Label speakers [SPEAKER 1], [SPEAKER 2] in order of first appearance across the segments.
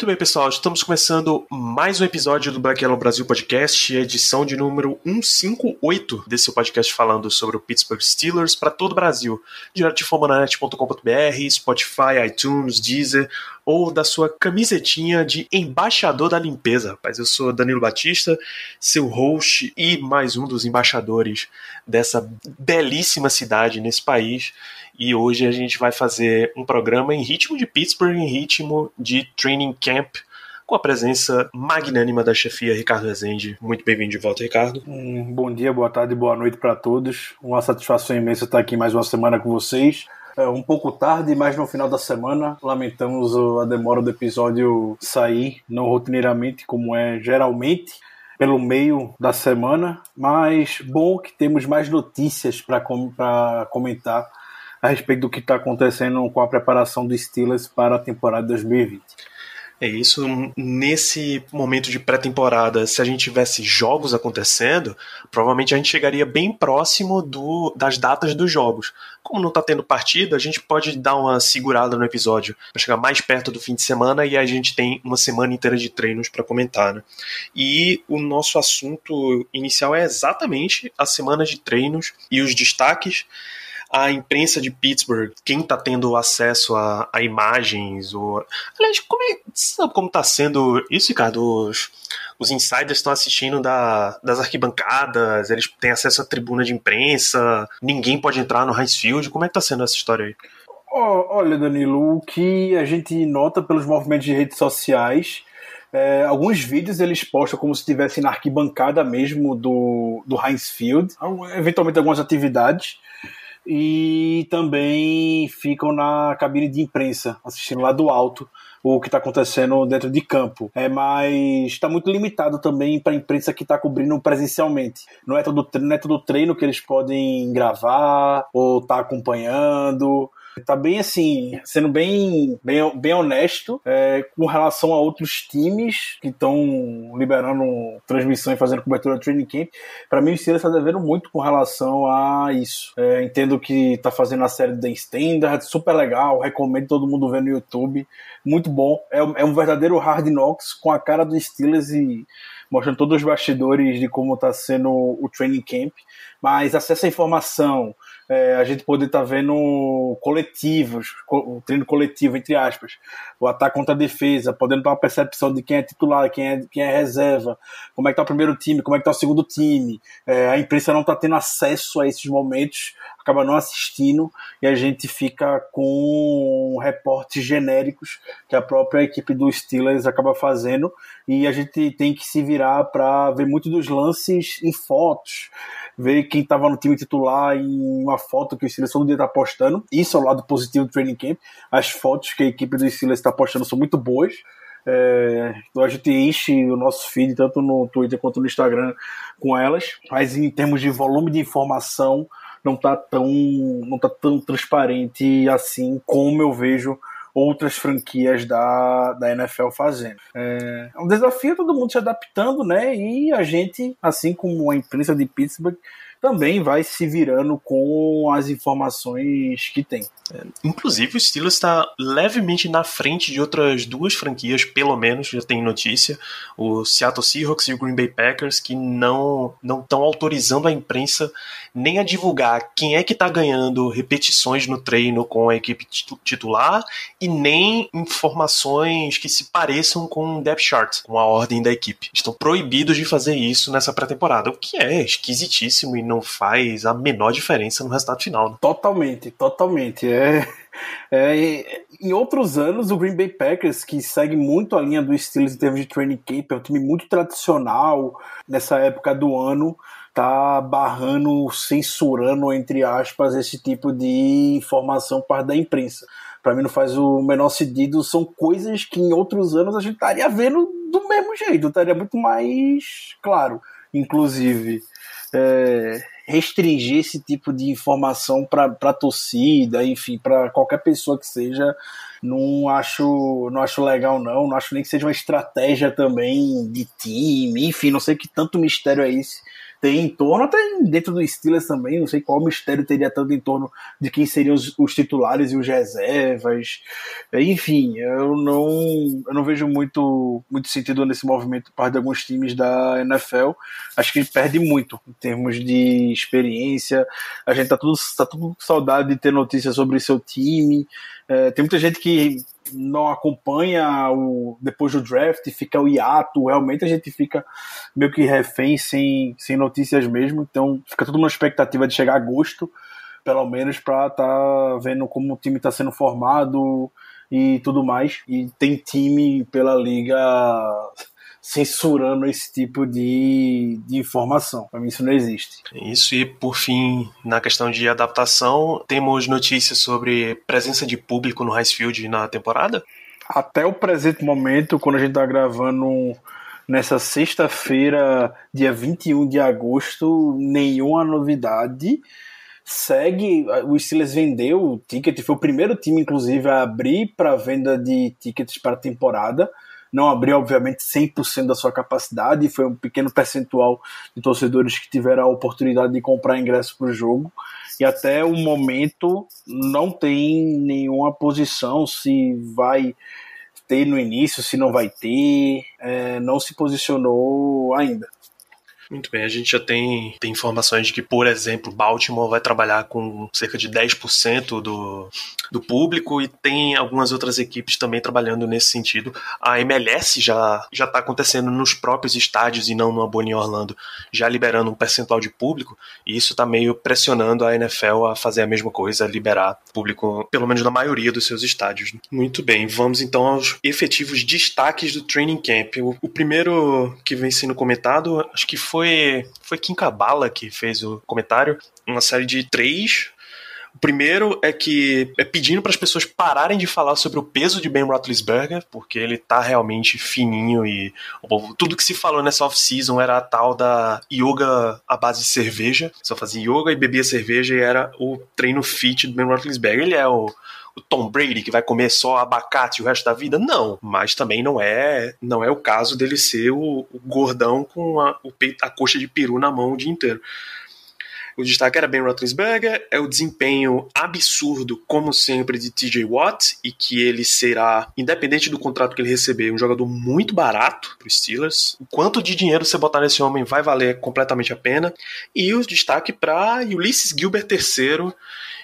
[SPEAKER 1] Muito bem, pessoal, estamos começando mais um episódio do Black Yellow Brasil Podcast, edição de número 158 desse podcast falando sobre o Pittsburgh Steelers para todo o Brasil, direto de Spotify, iTunes, Deezer ou da sua camisetinha de embaixador da limpeza. Rapaz, eu sou Danilo Batista, seu host e mais um dos embaixadores dessa belíssima cidade nesse país. E hoje a gente vai fazer um programa em ritmo de Pittsburgh, em ritmo de training camp, com a presença magnânima da chefia Ricardo Rezende. Muito bem-vindo de volta, Ricardo.
[SPEAKER 2] Um bom dia, boa tarde, boa noite para todos. Uma satisfação imensa estar aqui mais uma semana com vocês. É um pouco tarde, mas no final da semana lamentamos a demora do episódio sair, não rotineiramente como é geralmente pelo meio da semana, mas bom que temos mais notícias para com comentar a respeito do que está acontecendo com a preparação do Steelers para a temporada 2020.
[SPEAKER 1] É isso. Nesse momento de pré-temporada, se a gente tivesse jogos acontecendo, provavelmente a gente chegaria bem próximo do, das datas dos jogos. Como não está tendo partida, a gente pode dar uma segurada no episódio para chegar mais perto do fim de semana e a gente tem uma semana inteira de treinos para comentar. Né? E o nosso assunto inicial é exatamente a semana de treinos e os destaques a imprensa de Pittsburgh, quem está tendo acesso a, a, imagens, ou. Aliás, como é, sabe como está sendo isso, Ricardo? Os, insiders estão assistindo da, das arquibancadas, eles têm acesso à tribuna de imprensa, ninguém pode entrar no Heinz Field. Como é que está sendo essa história aí?
[SPEAKER 2] olha, Danilo, o que a gente nota pelos movimentos de redes sociais. É, alguns vídeos eles postam como se estivessem na arquibancada mesmo do, do Heinz Field, eventualmente algumas atividades e também ficam na cabine de imprensa, assistindo lá do alto o que está acontecendo dentro de campo. É, mas está muito limitado também para a imprensa que está cobrindo presencialmente. Não é, todo, não é todo treino que eles podem gravar ou estar tá acompanhando. Tá bem assim, sendo bem, bem, bem honesto é, com relação a outros times que estão liberando transmissão e fazendo cobertura do training camp. Para mim, o Steelers está devendo muito com relação a isso. É, entendo que tá fazendo a série The Standard, super legal, recomendo todo mundo ver no YouTube. Muito bom. É, é um verdadeiro hard knocks com a cara do Steelers e mostrando todos os bastidores de como está sendo o training camp. Mas acesso à informação, é, a gente poder estar tá vendo coletivos, o treino coletivo, entre aspas, o ataque contra a defesa, podendo ter uma percepção de quem é titular, quem é, quem é reserva, como é que está o primeiro time, como é que está o segundo time. É, a imprensa não está tendo acesso a esses momentos, acaba não assistindo e a gente fica com reportes genéricos que a própria equipe do Steelers acaba fazendo e a gente tem que se virar para ver muito dos lances em fotos, ver quem estava no time titular em uma foto que o Steelers todo dia está postando. Isso é o lado positivo do training camp. As fotos que a equipe do Steelers está postando são muito boas. É, então a gente enche o nosso feed tanto no Twitter quanto no Instagram com elas, mas em termos de volume de informação não está tão não tá tão transparente assim como eu vejo outras franquias da, da NFL fazendo. É, é um desafio todo mundo se adaptando, né? E a gente, assim como a imprensa de Pittsburgh, também vai se virando com as informações que tem.
[SPEAKER 1] É, inclusive, o Steelers está levemente na frente de outras duas franquias, pelo menos, já tem notícia, o Seattle Seahawks e o Green Bay Packers, que não estão autorizando a imprensa nem a divulgar quem é que está ganhando repetições no treino com a equipe titular e nem informações que se pareçam com o depth chart, com a ordem da equipe. Estão proibidos de fazer isso nessa pré-temporada, o que é esquisitíssimo e não faz a menor diferença no resultado final. Né?
[SPEAKER 2] Totalmente, totalmente. É, é, em outros anos, o Green Bay Packers, que segue muito a linha do Steelers em termos de training camp, é um time muito tradicional nessa época do ano, tá barrando, censurando, entre aspas, esse tipo de informação parte da imprensa. para mim não faz o menor sentido. São coisas que em outros anos a gente estaria vendo do mesmo jeito, estaria muito mais claro, inclusive. É, restringir esse tipo de informação para a torcida, enfim, para qualquer pessoa que seja, não acho, não acho legal não, não acho nem que seja uma estratégia também de time, enfim, não sei que tanto mistério é esse tem em torno, até dentro do Steelers também, não sei qual mistério teria tanto em torno de quem seriam os, os titulares e os reservas. Enfim, eu não, eu não vejo muito, muito sentido nesse movimento por parte de alguns times da NFL. Acho que perde muito em termos de experiência. A gente tá tudo, tá tudo com saudade de ter notícias sobre seu time. É, tem muita gente que não acompanha o depois do draft, fica o hiato, realmente a gente fica meio que refém sem, sem notícias mesmo, então fica tudo uma expectativa de chegar a agosto, pelo menos para estar tá vendo como o time está sendo formado e tudo mais. E tem time pela liga censurando esse tipo de, de informação. Para mim isso não existe.
[SPEAKER 1] Isso, e por fim, na questão de adaptação, temos notícias sobre presença de público no Field na temporada?
[SPEAKER 2] Até o presente momento, quando a gente está gravando nessa sexta-feira, dia 21 de agosto, nenhuma novidade. Segue, o Steelers vendeu o ticket, foi o primeiro time, inclusive, a abrir para venda de tickets para a temporada não abriu, obviamente, 100% da sua capacidade, foi um pequeno percentual de torcedores que tiveram a oportunidade de comprar ingresso para o jogo. E até o momento não tem nenhuma posição se vai ter no início, se não vai ter, é, não se posicionou ainda.
[SPEAKER 1] Muito bem, a gente já tem, tem informações de que, por exemplo, Baltimore vai trabalhar com cerca de 10% do, do público e tem algumas outras equipes também trabalhando nesse sentido. A MLS já já está acontecendo nos próprios estádios e não no Aboni Orlando, já liberando um percentual de público e isso está meio pressionando a NFL a fazer a mesma coisa, liberar público, pelo menos na maioria dos seus estádios. Muito bem, vamos então aos efetivos destaques do training camp. O, o primeiro que vem sendo comentado, acho que foi foi, foi Kim Kabala que fez o comentário. Uma série de três. O primeiro é que é pedindo para as pessoas pararem de falar sobre o peso de Ben Roethlisberger, porque ele tá realmente fininho e tudo que se falou nessa off-season era a tal da yoga à base de cerveja. Só fazia yoga e bebia cerveja e era o treino fit do Ben Roethlisberger. Ele é o o Tom Brady que vai comer só abacate o resto da vida? Não, mas também não é não é o caso dele ser o, o gordão com a, o peito, a coxa de peru na mão o dia inteiro. O destaque era Ben Roethlisberger, é o desempenho absurdo, como sempre, de TJ Watt, e que ele será, independente do contrato que ele receber, um jogador muito barato para os Steelers. O quanto de dinheiro você botar nesse homem vai valer completamente a pena. E o destaque para Ulysses Gilbert III,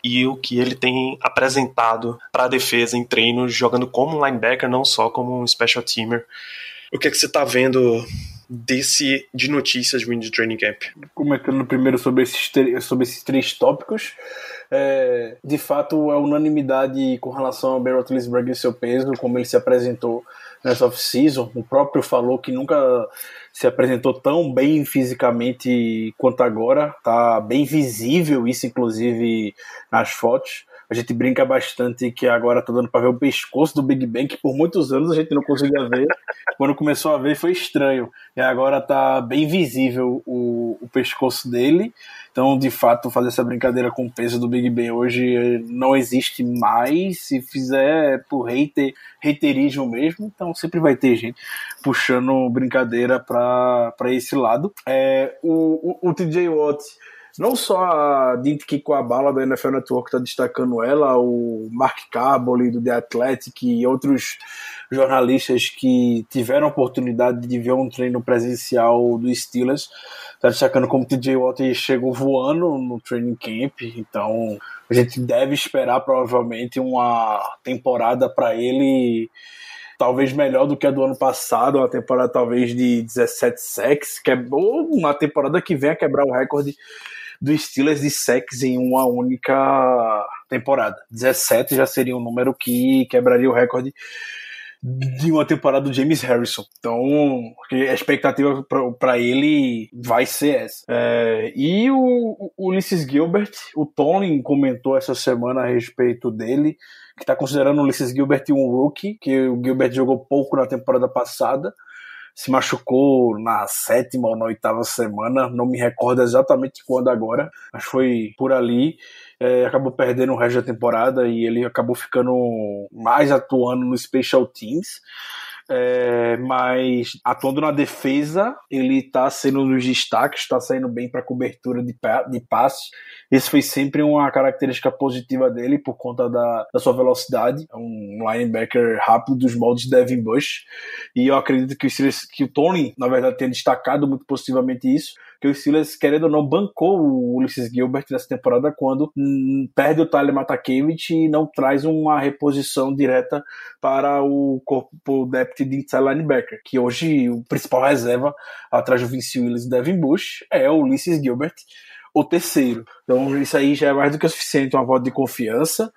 [SPEAKER 1] e o que ele tem apresentado para a defesa em treinos, jogando como um linebacker, não só como um special teamer. O que é que você está vendo desse de notícias vindo de training camp?
[SPEAKER 2] Comentando primeiro sobre esses, sobre esses três tópicos, é, de fato é unanimidade com relação ao Ben Roethlisberger e seu peso, como ele se apresentou nessa off-season. O próprio falou que nunca se apresentou tão bem fisicamente quanto agora. Tá bem visível isso, inclusive, nas fotos. A gente brinca bastante que agora tá dando para ver o pescoço do Big Bang, que por muitos anos a gente não conseguia ver. Quando começou a ver foi estranho. E agora tá bem visível o, o pescoço dele. Então, de fato, fazer essa brincadeira com o peso do Big Ben hoje não existe mais. Se fizer por hater, haterismo mesmo, então sempre vai ter gente puxando brincadeira para esse lado. É, o, o, o TJ Watt não só a Dint a bala da NFL Network está destacando ela, o Mark Caboli do The Athletic e outros jornalistas que tiveram a oportunidade de ver um treino presencial do Steelers, está destacando como TJ Watt chegou voando no training camp, então a gente deve esperar provavelmente uma temporada para ele talvez melhor do que a do ano passado, uma temporada talvez de 17 sacks, que é, uma temporada que venha quebrar o recorde do Steelers de sacks em uma única temporada. 17 já seria um número que quebraria o recorde de uma temporada do James Harrison. Então, a expectativa para ele vai ser essa. É, e o, o Gilbert, o Tony comentou essa semana a respeito dele, que está considerando o Ulysses Gilbert um rookie, que o Gilbert jogou pouco na temporada passada, se machucou na sétima ou na oitava semana, não me recordo exatamente quando agora, mas foi por ali. É, acabou perdendo o resto da temporada e ele acabou ficando mais atuando no Special Teams. É, mas atuando na defesa, ele está sendo dos destaques, está saindo bem para cobertura de, de passe. Isso foi sempre uma característica positiva dele por conta da, da sua velocidade. É um linebacker rápido dos moldes Devin Bush. E eu acredito que o, que o Tony, na verdade, tenha destacado muito positivamente isso que o Steelers, querendo ou não, bancou o Ulysses Gilbert nessa temporada quando hum, perde o Tyler Matakevich e não traz uma reposição direta para o corpo depth de inside linebacker, que hoje o principal reserva atrás do Vince Williams e Devin Bush é o Ulysses Gilbert, o terceiro. Então isso aí já é mais do que o suficiente, uma voto de confiança.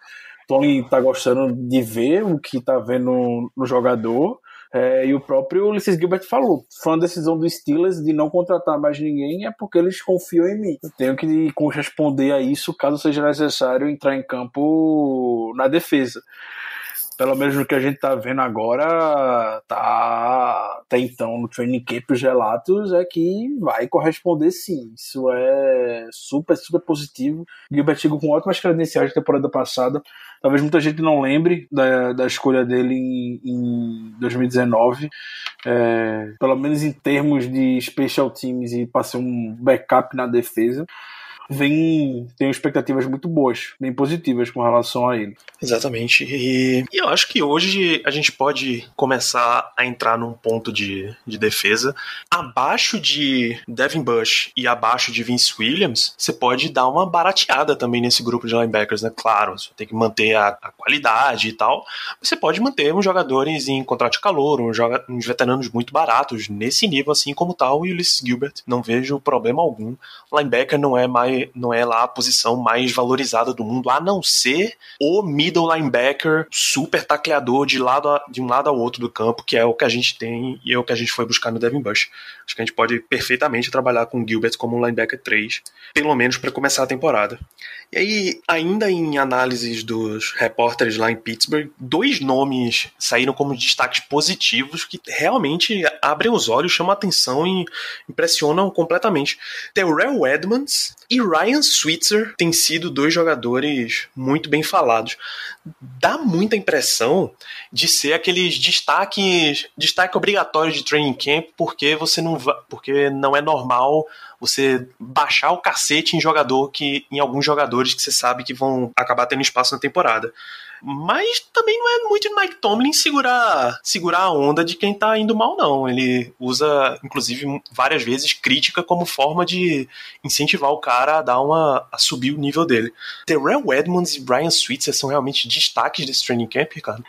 [SPEAKER 2] Tony tá gostando de ver o que tá vendo no jogador. É, e o próprio Ulysses Gilbert falou: foi uma decisão do Steelers de não contratar mais ninguém, é porque eles confiam em mim. Eu tenho que corresponder a isso caso seja necessário entrar em campo na defesa pelo menos no que a gente está vendo agora, tá até então no training camp os relatos é que vai corresponder sim. Isso é super, super positivo. Gilbert chegou com ótimas credenciais da temporada passada. Talvez muita gente não lembre da, da escolha dele em, em 2019. É, pelo menos em termos de special teams e para ser um backup na defesa vem tenho expectativas muito boas, bem positivas com relação a ele.
[SPEAKER 1] Exatamente. E, e, eu acho que hoje a gente pode começar a entrar num ponto de, de defesa abaixo de Devin Bush e abaixo de Vince Williams. Você pode dar uma barateada também nesse grupo de linebackers, né? Claro, você tem que manter a, a qualidade e tal. Você pode manter uns jogadores em contrato de calor, uns, joga, uns veteranos muito baratos nesse nível, assim como tal tá o Ulysses Gilbert. Não vejo problema algum. Linebacker não é mais não é lá a posição mais valorizada do mundo, a não ser o middle linebacker super tacleador de, lado a, de um lado ao outro do campo, que é o que a gente tem e é o que a gente foi buscar no Devin Bush. Acho que a gente pode perfeitamente trabalhar com o Gilbert como um linebacker 3, pelo menos para começar a temporada. E aí, ainda em análises dos repórteres lá em Pittsburgh, dois nomes saíram como destaques positivos que realmente abrem os olhos, chamam a atenção e impressionam completamente. Terrell Edmonds e Ryan Switzer têm sido dois jogadores muito bem falados. Dá muita impressão de ser aqueles destaques, destaque obrigatório de training camp, porque você não porque não é normal você baixar o cacete em jogador que em alguns jogadores que você sabe que vão acabar tendo espaço na temporada. Mas também não é muito Mike Tomlin segurar, segurar a onda de quem tá indo mal, não. Ele usa, inclusive, várias vezes crítica como forma de incentivar o cara a dar uma. a subir o nível dele. Terrell Edmonds e Brian Switzer são realmente destaques desse training camp, cara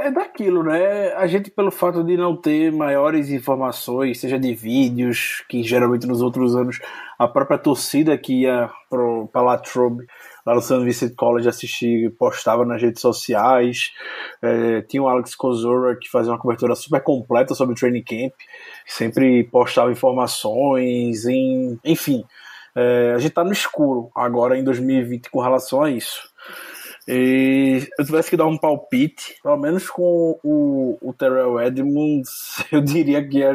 [SPEAKER 2] é daquilo, né? A gente, pelo fato de não ter maiores informações, seja de vídeos, que geralmente nos outros anos a própria torcida que ia para Latrobe, lá no St. Vincent College, assistir, postava nas redes sociais. É, tinha o Alex Kozora que fazia uma cobertura super completa sobre o training camp, sempre postava informações, em, enfim. É, a gente tá no escuro agora em 2020 com relação a isso. E eu tivesse que dar um palpite, pelo menos com o, o Terrell Edmonds, eu diria que é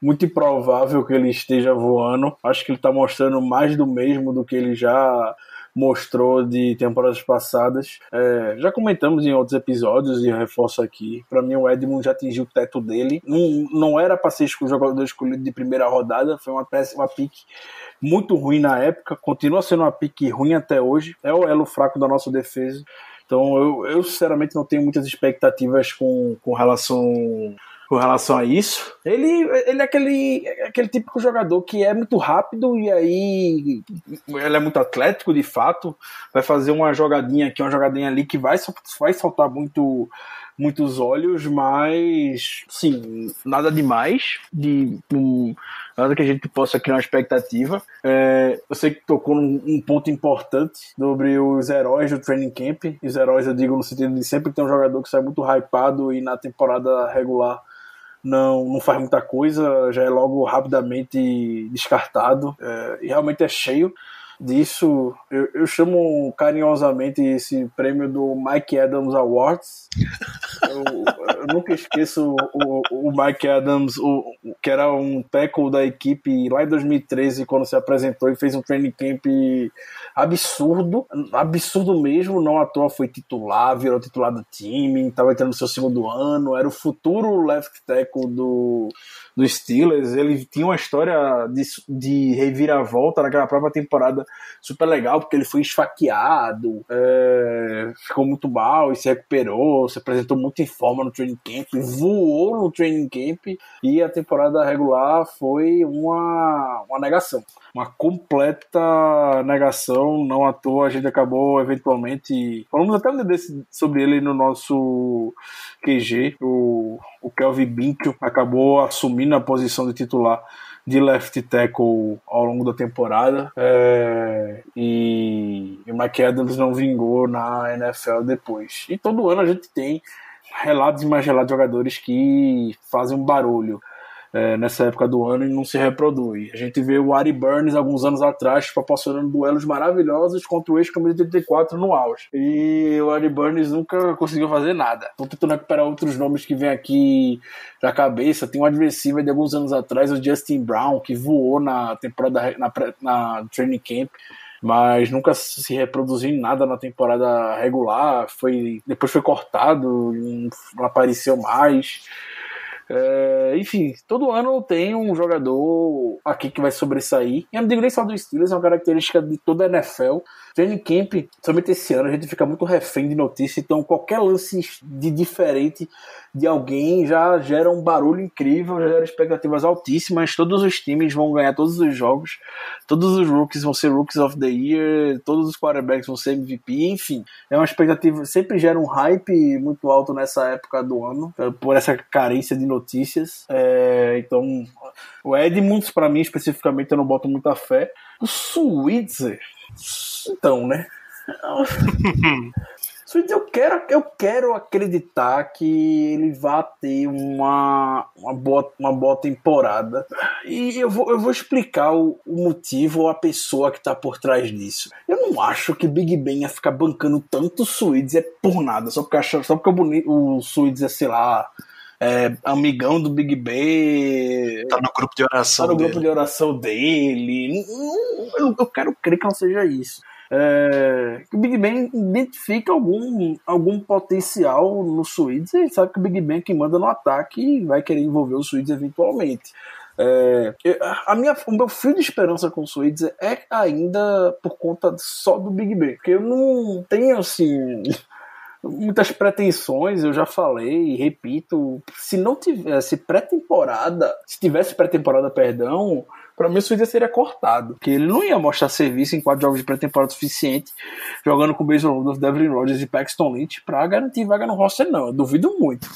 [SPEAKER 2] muito improvável que ele esteja voando. Acho que ele está mostrando mais do mesmo do que ele já mostrou de temporadas passadas. É, já comentamos em outros episódios e reforço aqui. Para mim, o Edmund já atingiu o teto dele. Não, não era para ser o jogador escolhido de primeira rodada, foi uma péssima pique muito ruim na época, continua sendo uma pique ruim até hoje, é o elo fraco da nossa defesa. Então eu, eu sinceramente não tenho muitas expectativas com, com relação com relação a isso. Ele, ele é aquele, aquele típico jogador que é muito rápido e aí ele é muito atlético de fato. Vai fazer uma jogadinha aqui, uma jogadinha ali que vai, vai soltar muito muitos olhos, mas sim, nada demais de um, nada que a gente possa criar uma expectativa. É, eu sei que tocou num um ponto importante sobre os heróis do training camp. Os heróis eu digo no sentido de sempre ter um jogador que sai muito hypado e na temporada regular não, não faz muita coisa, já é logo rapidamente descartado. É, e realmente é cheio. Disso, eu, eu chamo carinhosamente esse prêmio do Mike Adams Awards. Eu, eu nunca esqueço o, o Mike Adams, o, que era um tackle da equipe lá em 2013, quando se apresentou e fez um training camp absurdo, absurdo mesmo, não à toa foi titular, virou titular do time, estava entrando no seu segundo ano, era o futuro left tackle do, do Steelers, ele tinha uma história de, de reviravolta naquela própria temporada super legal, porque ele foi esfaqueado, é, ficou muito mal e se recuperou, se apresentou muito em forma no training camp, voou no training camp e a temporada regular foi uma, uma negação uma completa negação, não à toa a gente acabou eventualmente. Falamos até um desse sobre ele no nosso QG, o, o Kelvin Binkel acabou assumindo a posição de titular de left tackle ao longo da temporada é, e, e o Mike Adams não vingou na NFL depois. E todo ano a gente tem relatos e mais relatos de jogadores que fazem um barulho é, nessa época do ano e não se reproduz. A gente vê o Ari Burns alguns anos atrás proporcionando duelos maravilhosos contra o ex-campeão de 84 no auge. E o Ari Burns nunca conseguiu fazer nada. Estou tentando recuperar outros nomes que vem aqui na cabeça. Tem um adversário de alguns anos atrás, o Justin Brown, que voou na temporada na, na training camp mas nunca se reproduziu em nada na temporada regular. Foi depois foi cortado, não apareceu mais. É, enfim, todo ano tem um jogador aqui que vai sobressair. E eu não digo nem só do Steelers, é uma característica de toda a NFL. Training Camp, somente esse ano, a gente fica muito refém de notícia, então qualquer lance de diferente de alguém já gera um barulho incrível, já gera expectativas altíssimas. Todos os times vão ganhar todos os jogos, todos os rookies vão ser Rookies of the Year, todos os quarterbacks vão ser MVP, enfim. É uma expectativa, sempre gera um hype muito alto nessa época do ano, por essa carência de notícias. É, então, o Edmunds, para mim especificamente, eu não boto muita fé. O Switzer, então, né? eu quero, eu quero acreditar que ele vai ter uma, uma, boa, uma boa temporada. E eu vou, eu vou explicar o, o motivo ou a pessoa que tá por trás disso. Eu não acho que Big Ben ia ficar bancando tanto o é por nada, só porque, só porque o, o Suídes é, sei lá, é, amigão do Big Ben.
[SPEAKER 1] Tá no grupo de oração.
[SPEAKER 2] Tá no
[SPEAKER 1] dele.
[SPEAKER 2] grupo de oração dele. Eu, eu quero crer que não seja isso é, que o Big Ben identifica algum, algum potencial no Suídes e sabe que o Big Ben é que manda no ataque e vai querer envolver o Suídes eventualmente. É, a minha, o meu fio de esperança com o Suídes é ainda por conta só do Big Ben, porque eu não tenho assim muitas pretensões, eu já falei e repito, se não tivesse pré-temporada, se tivesse pré-temporada, perdão, para mim o Switzer seria cortado, porque ele não ia mostrar serviço em quatro jogos de pré-temporada suficiente, jogando com o Mason Rudolph, Devlin Rodgers e Paxton Lynch para garantir vaga no roster não, eu duvido muito.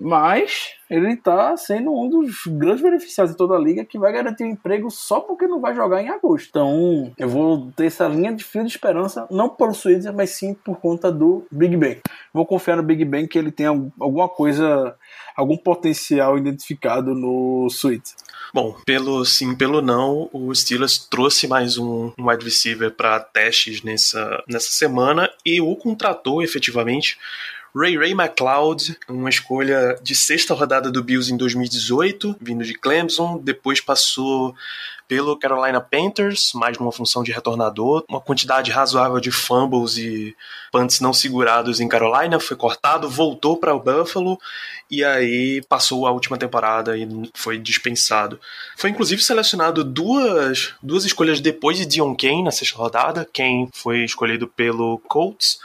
[SPEAKER 2] Mas ele está sendo um dos grandes beneficiados de toda a liga que vai garantir um emprego só porque não vai jogar em agosto. Então eu vou ter essa linha de fio de esperança, não pelo Switzer, mas sim por conta do Big Ben. Vou confiar no Big Ben que ele tem alguma coisa, algum potencial identificado no Switzer.
[SPEAKER 1] Bom, pelo sim, pelo não, o Steelers trouxe mais um, um wide receiver para testes nessa, nessa semana e o contratou efetivamente. Ray Ray McLeod, uma escolha de sexta rodada do Bills em 2018, vindo de Clemson, depois passou pelo Carolina Panthers, mais numa função de retornador, uma quantidade razoável de fumbles e punts não segurados em Carolina, foi cortado, voltou para o Buffalo e aí passou a última temporada e foi dispensado. Foi inclusive selecionado duas, duas escolhas depois de Dion Kane na sexta rodada, Kane foi escolhido pelo Colts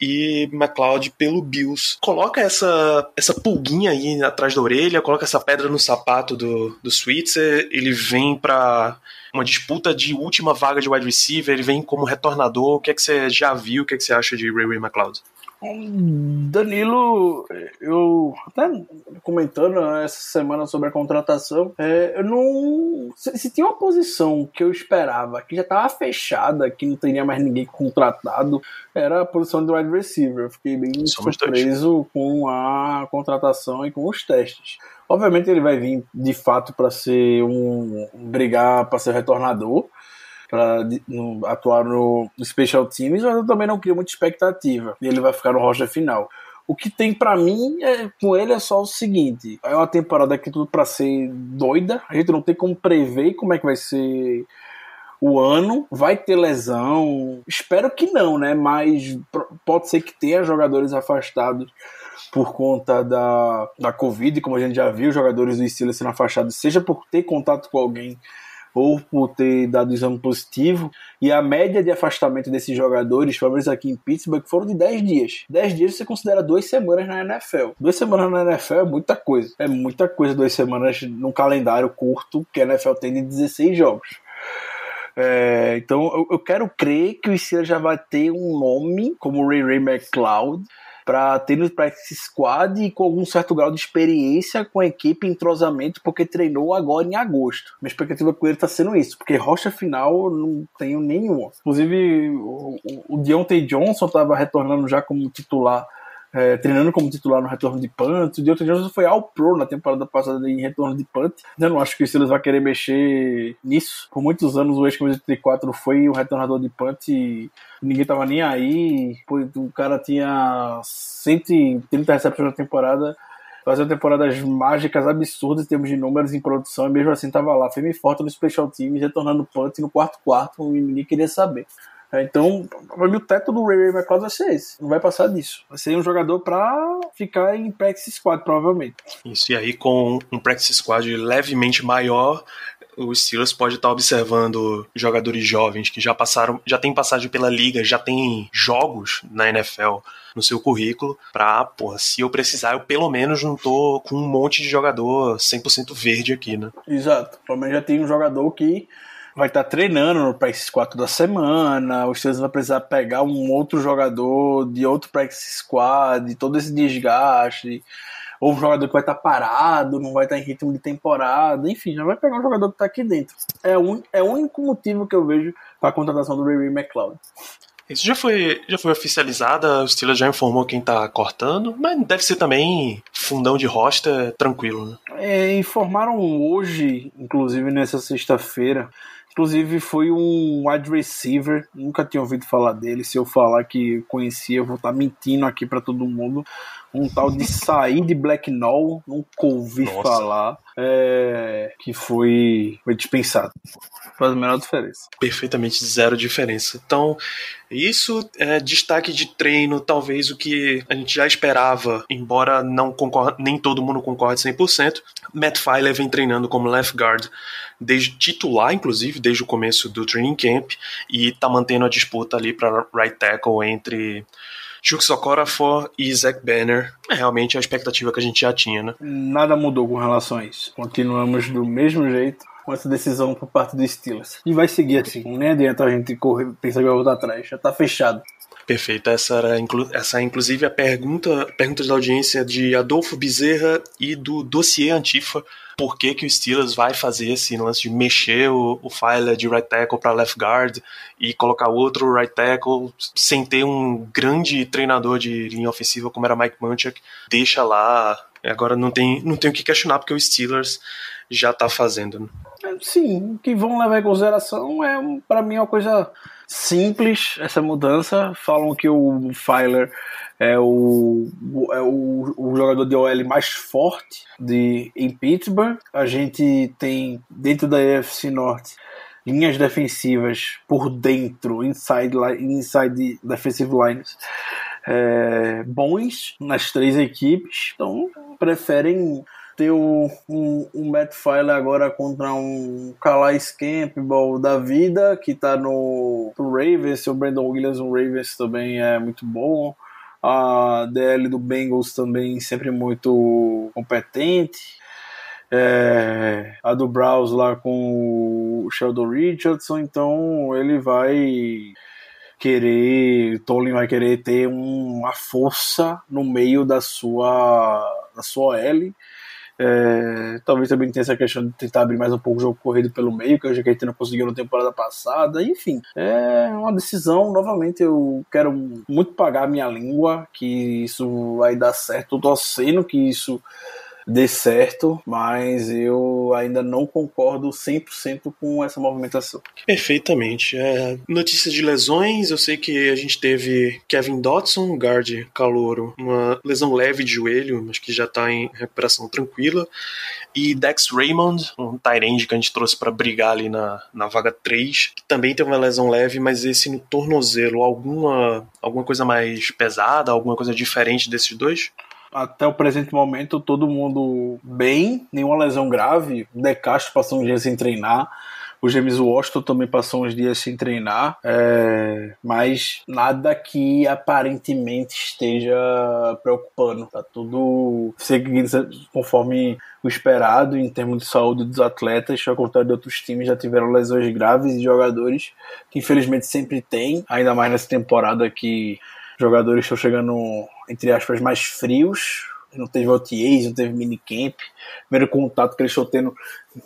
[SPEAKER 1] e McLeod pelo Bills. Coloca essa, essa pulguinha aí atrás da orelha, coloca essa pedra no sapato do, do Switzer, ele vem para uma disputa de última vaga de wide receiver, ele vem como retornador. O que é que você já viu? O que é que você acha de Ray Ray McLeod?
[SPEAKER 2] Danilo, eu até comentando essa semana sobre a contratação, é, eu não. Se, se, tinha uma posição que eu esperava, que já estava fechada, que não teria mais ninguém contratado, era a posição de wide receiver. Eu fiquei bem Somos surpreso dois. com a contratação e com os testes. Obviamente ele vai vir de fato para ser um brigar para ser retornador. Para atuar no, Special Teams, mas eu também não crio muita expectativa. E ele vai ficar no roster final. O que tem para mim é, com ele é só o seguinte: é uma temporada que tudo para ser doida. A gente não tem como prever como é que vai ser o ano. Vai ter lesão? Espero que não, né? Mas pode ser que tenha jogadores afastados por conta da, da Covid, como a gente já viu, jogadores do Steelers sendo afastados, seja por ter contato com alguém ou por ter dado exame positivo, e a média de afastamento desses jogadores, pelo menos aqui em Pittsburgh, foram de 10 dias. 10 dias você considera duas semanas na NFL. Duas semanas na NFL é muita coisa. É muita coisa duas semanas num calendário curto que a NFL tem de 16 jogos. É, então eu, eu, quero crer que o Steelers já vai ter um nome como Ray Ray McLeod para ter no practice squad e com algum certo grau de experiência com a equipe, entrosamento, porque treinou agora em agosto. Minha expectativa com ele está sendo isso, porque rocha final não tenho nenhuma. Inclusive, o, o Deontay Johnson estava retornando já como titular é, treinando como titular no retorno de punt. O Deontay Johnson foi ao pro na temporada passada em retorno de punt. Eu não acho que o Steelers vai querer mexer nisso. Por muitos anos o ex-camisa 34 foi o retornador de punt e ninguém tava nem aí. O cara tinha 130 recepções na temporada fazendo temporadas mágicas absurdas em termos de números em produção e mesmo assim tava lá, firme e forte no special team, retornando punt no quarto quarto e ninguém queria saber. É, então, para mim, o teto do Ray Ray McLeod vai ser esse. Não vai passar disso. Vai ser um jogador para ficar em practice squad, provavelmente.
[SPEAKER 1] Isso, e aí com um practice squad levemente maior, o Steelers pode estar observando jogadores jovens que já passaram, já tem passagem pela liga, já tem jogos na NFL no seu currículo para, porra, se eu precisar, eu pelo menos não tô com um monte de jogador 100% verde aqui, né?
[SPEAKER 2] Exato. Pelo menos já tem um jogador que vai estar tá treinando no Practice 4 da semana, o Steelers vai precisar pegar um outro jogador de outro Practice Squad, todo esse desgaste, ou um jogador que vai estar tá parado, não vai estar tá em ritmo de temporada, enfim, já vai pegar um jogador que está aqui dentro. É, un, é o único motivo que eu vejo para a contratação do Ray McLeod.
[SPEAKER 1] Isso já foi, já foi oficializada, o Steelers já informou quem tá cortando, mas deve ser também fundão de rosta tranquilo, né?
[SPEAKER 2] É, informaram hoje, inclusive nessa sexta-feira, Inclusive foi um wide receiver, nunca tinha ouvido falar dele. Se eu falar que conhecia, eu vou estar tá mentindo aqui para todo mundo. Um tal de Said Blacknall, nunca ouvi Nossa. falar, é, que foi, foi dispensado. Faz a menor diferença.
[SPEAKER 1] Perfeitamente zero diferença. Então, isso é destaque de treino, talvez o que a gente já esperava, embora não concorda, nem todo mundo concorde 100%. Matt Filer vem treinando como left guard desde titular, inclusive, desde o começo do training camp, e tá mantendo a disputa ali para right tackle entre Chuck Sokorafor e Zach Banner. É realmente a expectativa que a gente já tinha, né?
[SPEAKER 2] Nada mudou com relação a isso. Continuamos do mesmo jeito com essa decisão por parte do Steelers. E vai seguir assim. Nem adianta a gente correr, pensar que vai voltar atrás. Já tá fechado.
[SPEAKER 1] Perfeito. Essa era essa é inclusive a pergunta, pergunta da audiência de Adolfo Bezerra e do Dossier Antifa. Por que, que o Steelers vai fazer esse lance de mexer o, o Filer de right tackle para left guard e colocar outro right tackle sem ter um grande treinador de linha ofensiva como era Mike Munchak? Deixa lá. Agora não tem, não tem o que questionar porque o Steelers já está fazendo. Né?
[SPEAKER 2] É, sim, o que vão levar em consideração é, para mim, uma coisa simples essa mudança. Falam que o Filer é o, é o, o jogador de OL mais forte de, em Pittsburgh. A gente tem dentro da AFC Norte linhas defensivas por dentro, inside, inside defensive lines, é, bons nas três equipes. Então preferem ter um, um, Matt Filer agora contra um Calais Campbell da vida, que tá no, Ravens, o Brandon Williams no Ravens também é muito bom. A DL do Bengals também sempre muito competente. É, a do Browns lá com o Sheldon Richardson, então ele vai querer, Tolin vai querer ter uma força no meio da sua da sua L é, talvez também tenha essa questão de tentar abrir mais um pouco o jogo corrido pelo meio, que a gente não conseguiu na temporada passada. Enfim, é uma decisão. Novamente, eu quero muito pagar a minha língua, que isso vai dar certo. Tô torcendo que isso dê certo, mas eu ainda não concordo 100% com essa movimentação.
[SPEAKER 1] Perfeitamente. É, notícias de lesões, eu sei que a gente teve Kevin Dotson, guard calouro, uma lesão leve de joelho, mas que já está em recuperação tranquila, e Dex Raymond, um Tyrande que a gente trouxe para brigar ali na, na vaga 3, que também teve uma lesão leve, mas esse no tornozelo, alguma, alguma coisa mais pesada, alguma coisa diferente desses dois?
[SPEAKER 2] Até o presente momento, todo mundo bem, nenhuma lesão grave. O De Castro passou uns dias sem treinar. O James Washington também passou uns dias sem treinar, é, mas nada que aparentemente esteja preocupando. Tá tudo seguindo conforme o esperado em termos de saúde dos atletas, ao contrário de outros times já tiveram lesões graves de jogadores que infelizmente sempre tem, ainda mais nessa temporada que jogadores estão chegando, entre aspas, mais frios. Não teve OTAs, não teve minicamp. Primeiro contato que eles estão tendo,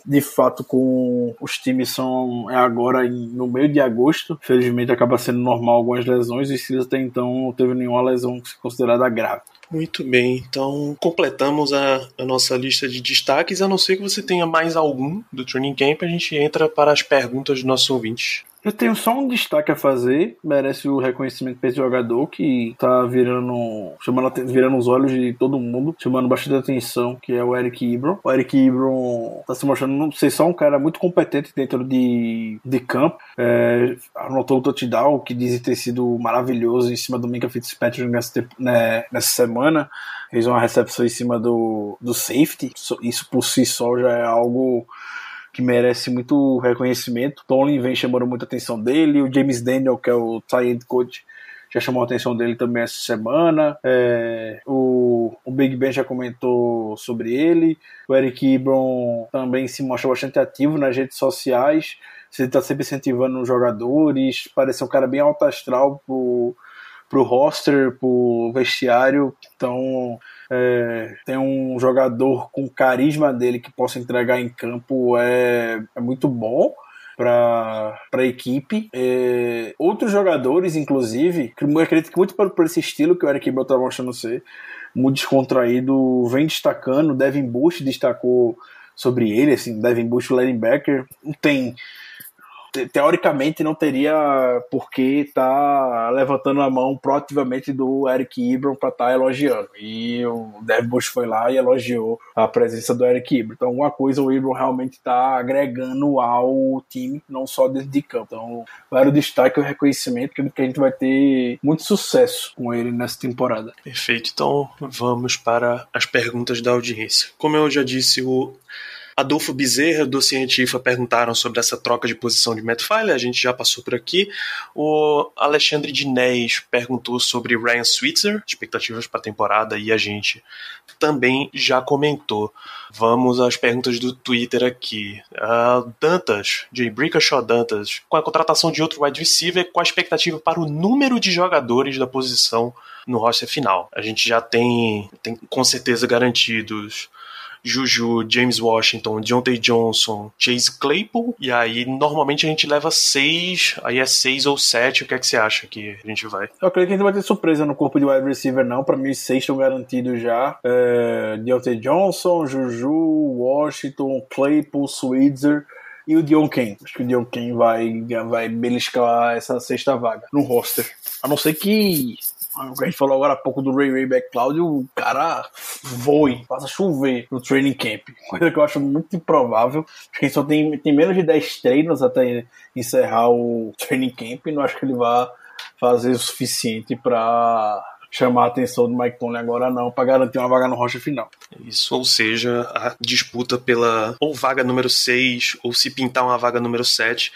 [SPEAKER 2] de fato, com os times são é agora em, no meio de agosto. Felizmente acaba sendo normal algumas lesões. E Steelers até então não teve nenhuma lesão considerada grave.
[SPEAKER 1] Muito bem, então completamos a, a, nossa lista de destaques. A não ser que você tenha mais algum do Training Camp, a gente entra para as perguntas dos nossos ouvintes.
[SPEAKER 2] Eu tenho só um destaque a fazer, merece o reconhecimento para esse jogador que tá virando, chamando, virando os olhos de todo mundo, chamando bastante atenção, que é o Eric Ibron. O Eric Ibron tá se mostrando não ser só um cara muito competente dentro de, de campo, é, anotou o touchdown, que dizem ter sido maravilhoso em cima do Minka Fitzpatrick nessa, né, nessa semana, fez uma recepção em cima do, do safety, isso por si só já é algo que merece muito reconhecimento. Tony vem chamando muita atenção dele, o James Daniel, que é o tight coach, já chamou a atenção dele também essa semana. É, o, o, Big Ben já comentou sobre ele. O Eric Ibron também se mostra bastante ativo nas redes sociais. Ele está sempre incentivando os jogadores. Parece um cara bem alto astral pro, pro roster, pro vestiário. Então, é, tem um jogador com carisma dele que possa entregar em campo é, é muito bom para a equipe. É, outros jogadores, inclusive, que eu acredito que muito por, por esse estilo que o Eric Bell está mostrando ser, muito descontraído, vem destacando. Devin Bush destacou sobre ele, assim, Devin Bush, o linebacker, tem teoricamente não teria por que estar tá levantando a mão proativamente do Eric Ibram para estar tá elogiando. E o Dev Bush foi lá e elogiou a presença do Eric Ibram. Então, alguma coisa o Ibram realmente está agregando ao time, não só dentro de campo. Então, vai o destaque e o reconhecimento que a gente vai ter muito sucesso com ele nessa temporada.
[SPEAKER 1] Perfeito. Então, vamos para as perguntas da audiência. Como eu já disse, o Adolfo Bezerra, do Cientifa, perguntaram sobre essa troca de posição de Matt Filey, a gente já passou por aqui. O Alexandre Dinés perguntou sobre Ryan Switzer, expectativas para a temporada, e a gente também já comentou. Vamos às perguntas do Twitter aqui. Uh, Dantas, Jay Brickashaw Dantas, com a contratação de outro wide receiver, qual a expectativa para o número de jogadores da posição no roster final? A gente já tem, tem com certeza garantidos Juju, James Washington, Deontay Johnson, Chase Claypool, e aí normalmente a gente leva seis, aí é seis ou sete, o que é que você acha que a gente vai?
[SPEAKER 2] Eu acredito que a gente vai ter surpresa no corpo de wide receiver não, pra mim seis estão garantidos já, é, Deontay Johnson, Juju, Washington, Claypool, Switzer, e o Dion Kane. Acho que o Dion Kane vai, vai beliscar essa sexta vaga no roster. A não ser que o que a gente falou agora há pouco do Ray Ray McCloud, o cara voe, faça chover no training camp. Coisa que eu acho muito improvável. Acho que ele só tem, tem menos de 10 treinos até encerrar o training camp não acho que ele vai fazer o suficiente para chamar a atenção do Mike Tony agora não, para garantir uma vaga no rocha final.
[SPEAKER 1] Isso, ou seja, a disputa pela ou vaga número 6, ou se pintar uma vaga número 7,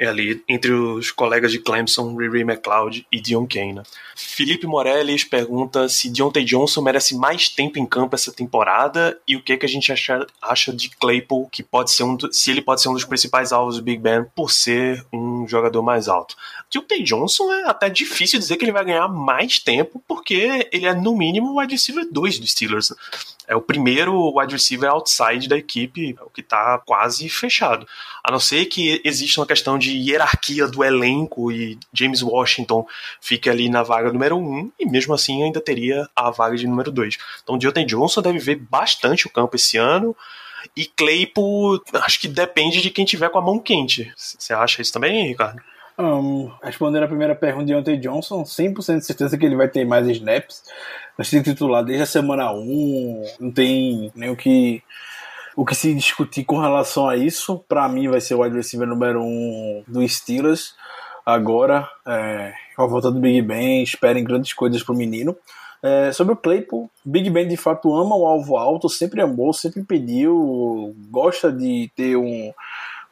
[SPEAKER 1] é ali entre os colegas de Clemson, Riri McLeod e Dion Kane. Felipe Morelles pergunta se Deontay Johnson merece mais tempo em campo essa temporada e o que, que a gente acha, acha de Claypool, que pode ser um se ele pode ser um dos principais alvos do Big Ben por ser um jogador mais alto. Deontay Johnson é até difícil dizer que ele vai ganhar mais tempo porque ele é no mínimo o wide receiver 2 dos Steelers. É o primeiro wide receiver outside da equipe, o que está quase fechado. A não ser que exista uma questão de hierarquia do elenco e James Washington fique ali na vaga número 1, um, e mesmo assim ainda teria a vaga de número 2. Então, Deontay Johnson deve ver bastante o campo esse ano. E Claypool, acho que depende de quem tiver com a mão quente. Você acha isso também, Ricardo?
[SPEAKER 2] Um, respondendo a primeira pergunta de Deontay Johnson, 100% de certeza que ele vai ter mais snaps. Vai ser titular desde a semana 1, não tem nem o que, o que se discutir com relação a isso. Para mim, vai ser o wide receiver número 1 do Steelers. Agora, é, com a volta do Big Ben, esperem grandes coisas pro menino. É, sobre o Claypool, Big Ben de fato ama o alvo alto, sempre amou, sempre pediu, gosta de ter um,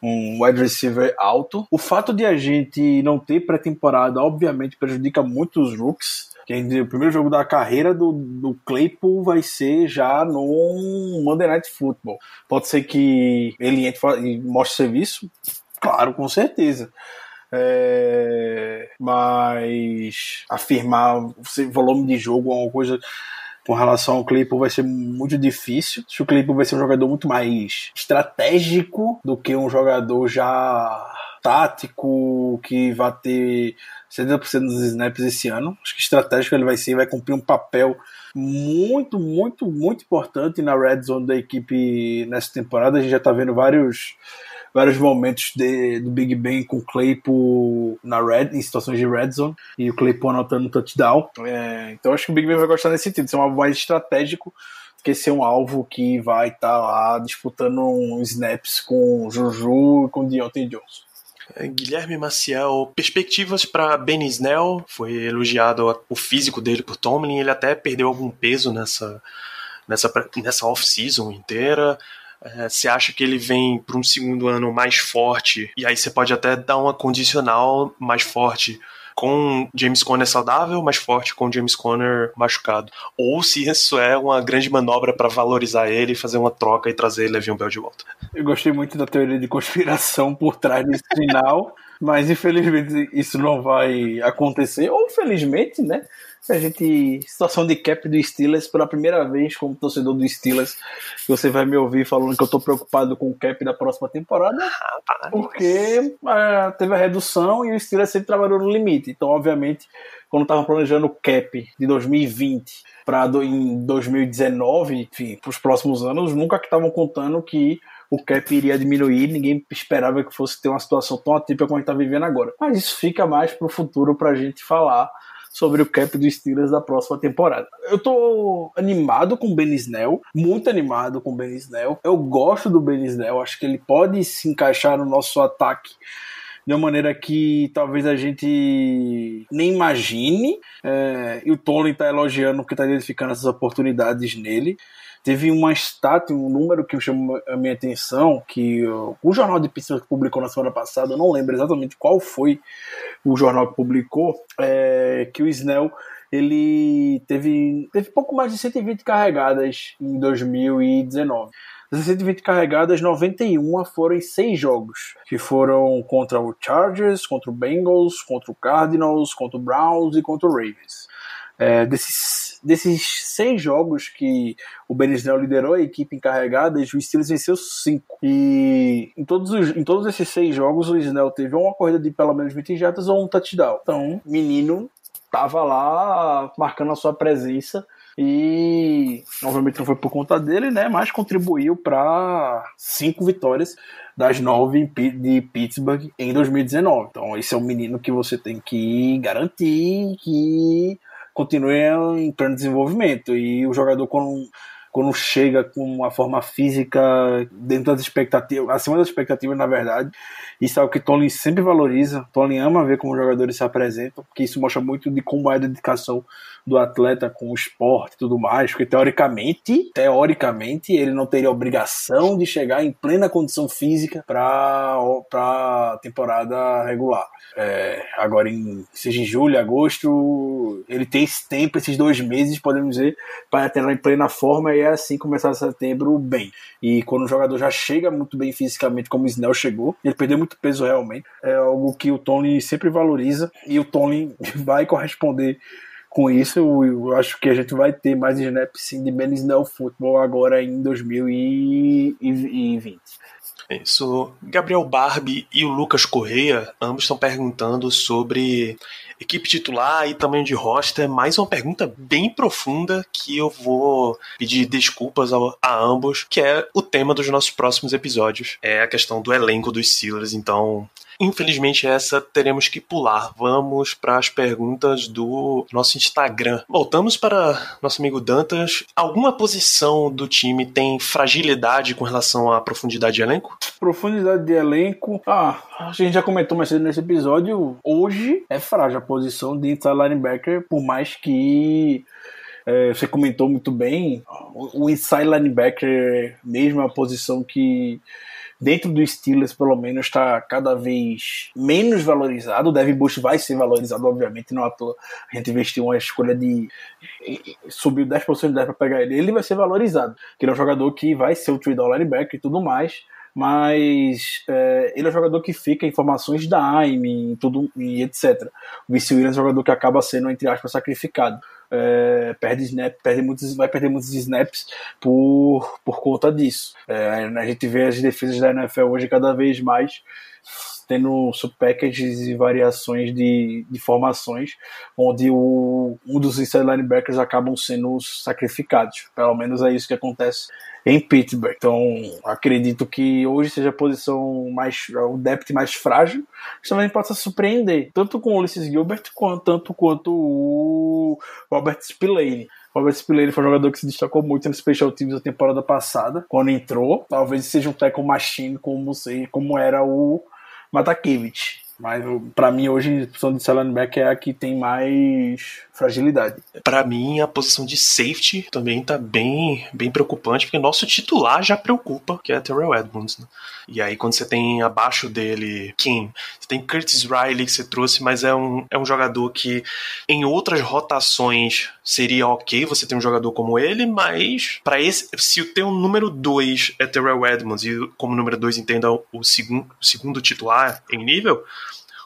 [SPEAKER 2] um wide receiver alto. O fato de a gente não ter pré-temporada, obviamente, prejudica muito os rooks. o primeiro jogo da carreira do, do Claypool vai ser já no Monday Night Football. Pode ser que ele entre e mostre serviço? Claro, com certeza. É, mas afirmar volume de jogo, alguma coisa com relação ao Claypool vai ser muito difícil. Acho que o Claypool vai ser um jogador muito mais estratégico do que um jogador já tático que vai ter 70% dos snaps esse ano. Acho que estratégico ele vai ser, vai cumprir um papel muito, muito, muito importante na red zone da equipe nessa temporada. A gente já está vendo vários vários momentos de, do Big Ben com o Claypool na red, em situações de red zone, e o Claypool anotando touchdown. É, então acho que o Big Ben vai gostar nesse sentido, ser um alvo mais estratégico do que ser um alvo que vai estar tá lá disputando um snaps com Juju e com Deontay Johnson.
[SPEAKER 1] É, Guilherme Maciel, perspectivas para Ben Snell, foi elogiado o físico dele por Tomlin, ele até perdeu algum peso nessa nessa, nessa off-season inteira. É, você acha que ele vem para um segundo ano mais forte, e aí você pode até dar uma condicional mais forte com James Conner saudável, mais forte com James Conner machucado. Ou se isso é uma grande manobra para valorizar ele, fazer uma troca e trazer Le'Veon Bell de volta.
[SPEAKER 2] Eu gostei muito da teoria de conspiração por trás desse final, mas infelizmente isso não vai acontecer. Ou felizmente, né? A gente. Situação de cap do Steelers pela primeira vez, como torcedor do Steelers, você vai me ouvir falando que eu tô preocupado com o cap da próxima temporada, porque é, teve a redução e o Steelers sempre trabalhou no limite. Então, obviamente, quando estavam planejando o cap de 2020 para em 2019, enfim, para os próximos anos, nunca estavam contando que o cap iria diminuir, ninguém esperava que fosse ter uma situação tão atípica como a gente está vivendo agora. Mas isso fica mais para o futuro para a gente falar sobre o cap do Steelers da próxima temporada. Eu tô animado com o Ben Snell, muito animado com o Ben Snell. Eu gosto do Ben Snell, acho que ele pode se encaixar no nosso ataque de uma maneira que talvez a gente nem imagine. É, e o Tony tá elogiando porque tá identificando essas oportunidades nele. Teve uma estátua, um número que chamou a minha atenção, que o jornal de Pittsburgh publicou na semana passada, eu não lembro exatamente qual foi o jornal publicou, é, que o Snell ele teve, teve pouco mais de 120 carregadas em 2019. Das 120 carregadas, 91 foram em seis jogos, que foram contra o Chargers, contra o Bengals, contra o Cardinals, contra o Browns e contra o Ravens. É, desses, desses seis jogos que o Ben Snell liderou a equipe encarregada, o Steelers venceu cinco. E em todos, os, em todos esses seis jogos, o Snell teve uma corrida de pelo menos 20 jardas ou um touchdown. Então, menino tava lá marcando a sua presença e obviamente não foi por conta dele, né? Mas contribuiu para cinco vitórias das nove de Pittsburgh em 2019. Então esse é um menino que você tem que garantir que continue em pleno desenvolvimento. E o jogador, quando, quando chega com uma forma física dentro das expectativas, acima das expectativas, na verdade, isso é o que Tony sempre valoriza. Tony ama ver como os jogadores se apresentam, porque isso mostra muito de como é a dedicação do atleta com o esporte e tudo mais, porque teoricamente, teoricamente, ele não teria obrigação de chegar em plena condição física para a temporada regular. É, agora, em, seja em julho, agosto, ele tem esse tempo, esses dois meses, podemos dizer, para ter em plena forma é assim começar setembro bem. E quando o jogador já chega muito bem fisicamente, como o Snell chegou, ele perdeu muito peso realmente, é algo que o Tony sempre valoriza e o Tony vai corresponder com isso, eu, acho que a gente vai ter mais snaps sim de Ben Snell Football agora em 2020.
[SPEAKER 1] Isso. Gabriel Barbie e o Lucas Correia, ambos estão perguntando sobre equipe titular e tamanho de roster. Mais uma pergunta bem profunda que eu vou pedir desculpas a, a ambos, que é o tema dos nossos próximos episódios. É a questão do elenco dos Steelers. Então, Infelizmente, essa teremos que pular. Vamos para as perguntas do nosso Instagram. Voltamos para nosso amigo Dantas. Alguma posição do time tem fragilidade com relação à profundidade de elenco?
[SPEAKER 2] Profundidade de elenco. Ah, a gente já comentou mais cedo nesse episódio. Hoje é frágil a posição de inside linebacker, por mais que. É, você comentou muito bem, o inside linebacker mesmo é uma posição que dentro do Steelers, pelo menos, está cada vez menos valorizado. O Devin Bush vai ser valorizado, obviamente, não à toa. A gente investiu uma escolha de. subiu 10 posições de 10 para pegar ele. Ele vai ser valorizado, porque ele é um jogador que vai ser o 3 linebacker e tudo mais mas é, ele é um jogador que fica informações da AIM e tudo e etc. O Vince Williams é um jogador que acaba sendo entre aspas sacrificado é, perde snap, perde muitos, vai perder muitos snaps por, por conta disso. É, a gente vê as defesas da NFL hoje cada vez mais tendo subpackages e variações de, de formações, onde o, um dos inside linebackers acabam sendo sacrificados. Pelo menos é isso que acontece em Pittsburgh. Então, acredito que hoje seja a posição mais, o depth mais frágil, mas também possa surpreender, tanto com o Ulysses Gilbert, quanto, tanto quanto o Robert Spillane. Robert Spillane foi um jogador que se destacou muito no Special Teams da temporada passada, quando entrou. Talvez seja um tackle machine como, sei, como era o Matakevich. Mas para mim hoje a posição de linebacker é a que tem mais fragilidade.
[SPEAKER 1] Para mim a posição de safety também tá bem, bem preocupante, porque nosso titular já preocupa, que é Terrell Edmonds. Né? E aí quando você tem abaixo dele quem? Você tem Curtis Riley que você trouxe, mas é um, é um jogador que em outras rotações seria ok você ter um jogador como ele, mas para esse se o teu número 2 é Terrell Edmonds e como número 2 entenda o segundo, o segundo titular em nível,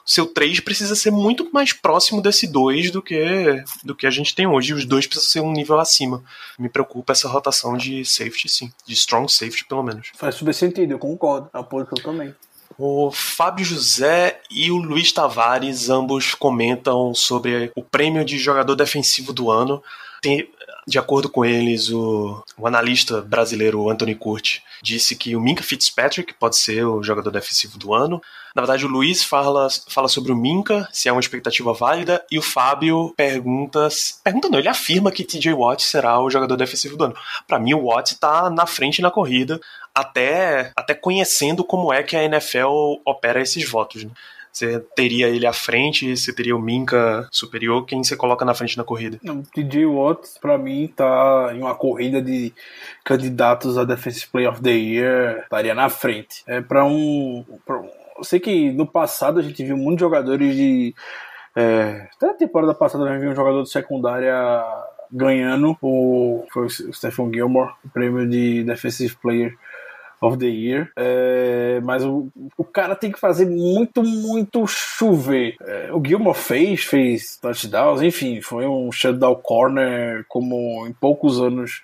[SPEAKER 1] seu 3 precisa ser muito mais próximo desse 2 do que, do que a gente tem hoje. Os dois precisam ser um nível acima. Me preocupa essa rotação de safety, sim. De strong safety, pelo menos.
[SPEAKER 2] Faz super sentido, eu concordo. Apoio que eu também.
[SPEAKER 1] O Fábio José e o Luiz Tavares ambos comentam sobre o prêmio de jogador defensivo do ano. Tem, de acordo com eles, o, o analista brasileiro Anthony Curti disse que o Minka Fitzpatrick pode ser o jogador defensivo do ano. Na verdade, o Luiz fala, fala sobre o Minka, se é uma expectativa válida, e o Fábio pergunta. Pergunta não, ele afirma que TJ Watt será o jogador defensivo do ano. Para mim, o Watt tá na frente na corrida, até, até conhecendo como é que a NFL opera esses votos. Né? Você teria ele à frente, você teria o Minka superior, quem você coloca na frente na corrida?
[SPEAKER 2] Não, TJ Watt, pra mim, tá em uma corrida de candidatos a Defensive Player of the Year, estaria na frente. É para um, pra um eu sei que no passado a gente viu muitos jogadores de. É, até a temporada passada a gente viu um jogador de secundária ganhando o. Foi o Stephen Gilmore, o prêmio de Defensive Player of the Year. É, mas o, o cara tem que fazer muito, muito chover. É, o Gilmore fez, fez touchdowns, enfim, foi um shutdown corner como em poucos anos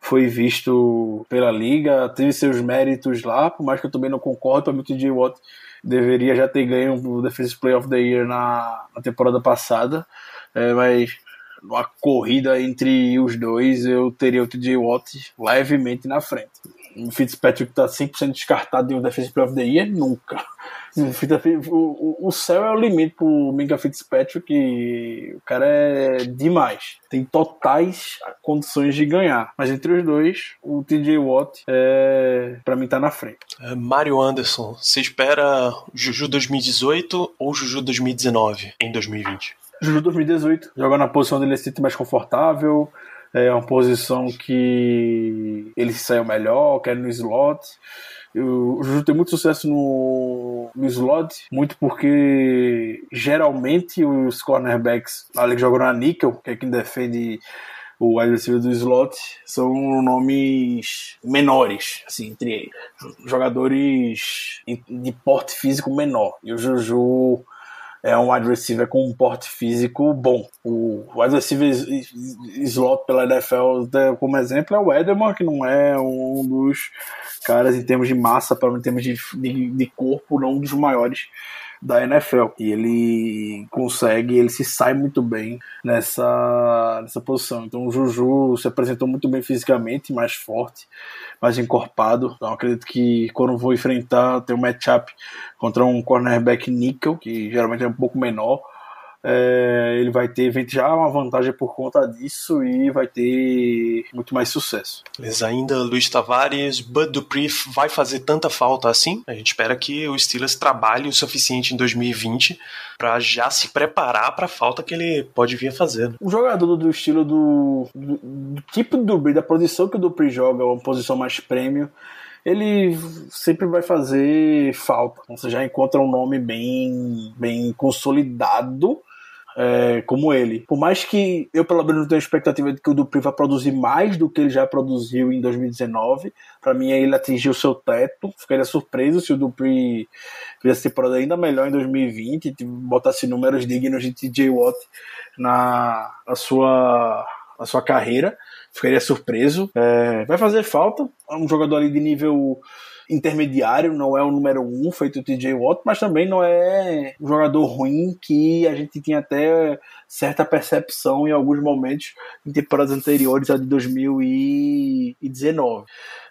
[SPEAKER 2] foi visto pela liga, teve seus méritos lá, por mais que eu também não concordo, mim o TJ Watt deveria já ter ganho o Defensive Player of the Year na, na temporada passada, é, mas uma corrida entre os dois eu teria o TJ Watt levemente na frente. O Fitzpatrick está 100% descartado de um Defensive Player of the Year? Nunca. O, o, céu é o limite pro Minka Fitzpatrick e o cara é demais. Tem totais condições de ganhar. Mas entre os dois, o TJ Watt, é, pra mim, tá na frente.
[SPEAKER 1] É, Mário Anderson, você espera Juju 2018 ou Juju 2019 em 2020?
[SPEAKER 2] Juju 2018. Joga na posição dele se mais confortável. É uma posição que ele saiu melhor, quer no slot. O Juju tem muito sucesso no, no slot, muito porque geralmente os cornerbacks ali que jogam na níquel, que é quem defende o wide receiver do slot, são nomes menores, assim, entre jogadores de porte físico menor. E o Juju é um wide receiver com um porte físico bom. O wide receiver slot pela NFL, como exemplo, é o Edelman, que não é um dos caras em termos de massa, em termos de, de, de corpo, não um dos maiores da NFL. E ele consegue, ele se sai muito bem nessa, nessa posição. Então o Juju se apresentou muito bem fisicamente, mais forte, mais encorpado. Então acredito que quando vou enfrentar, ter um matchup contra um cornerback nickel, que geralmente é um pouco menor, é, ele vai ter já uma vantagem por conta disso e vai ter muito mais sucesso.
[SPEAKER 1] Mas ainda Luiz Tavares, Bud Dupree vai fazer tanta falta assim? A gente espera que o Steelers trabalhe o suficiente em 2020 para já se preparar para a falta que ele pode vir a fazer.
[SPEAKER 2] Um jogador do estilo do, do, do tipo do Dupree, da posição que o Dupree joga, uma posição mais prêmio, ele sempre vai fazer falta. Você já encontra um nome bem, bem consolidado é, como ele. Por mais que eu, pelo menos, tenha expectativa de que o Dupri vai produzir mais do que ele já produziu em 2019, para mim ele atingiu o seu teto. Ficaria surpreso se o Dupri fizesse temporada ainda melhor em 2020 e botasse números dignos de TJ Watt na, sua, sua carreira. Ficaria surpreso. É, vai fazer falta. É um jogador ali de nível intermediário, não é o número um feito o TJ Watt, mas também não é um jogador ruim que a gente tinha até certa percepção em alguns momentos em temporadas anteriores, a de 2019.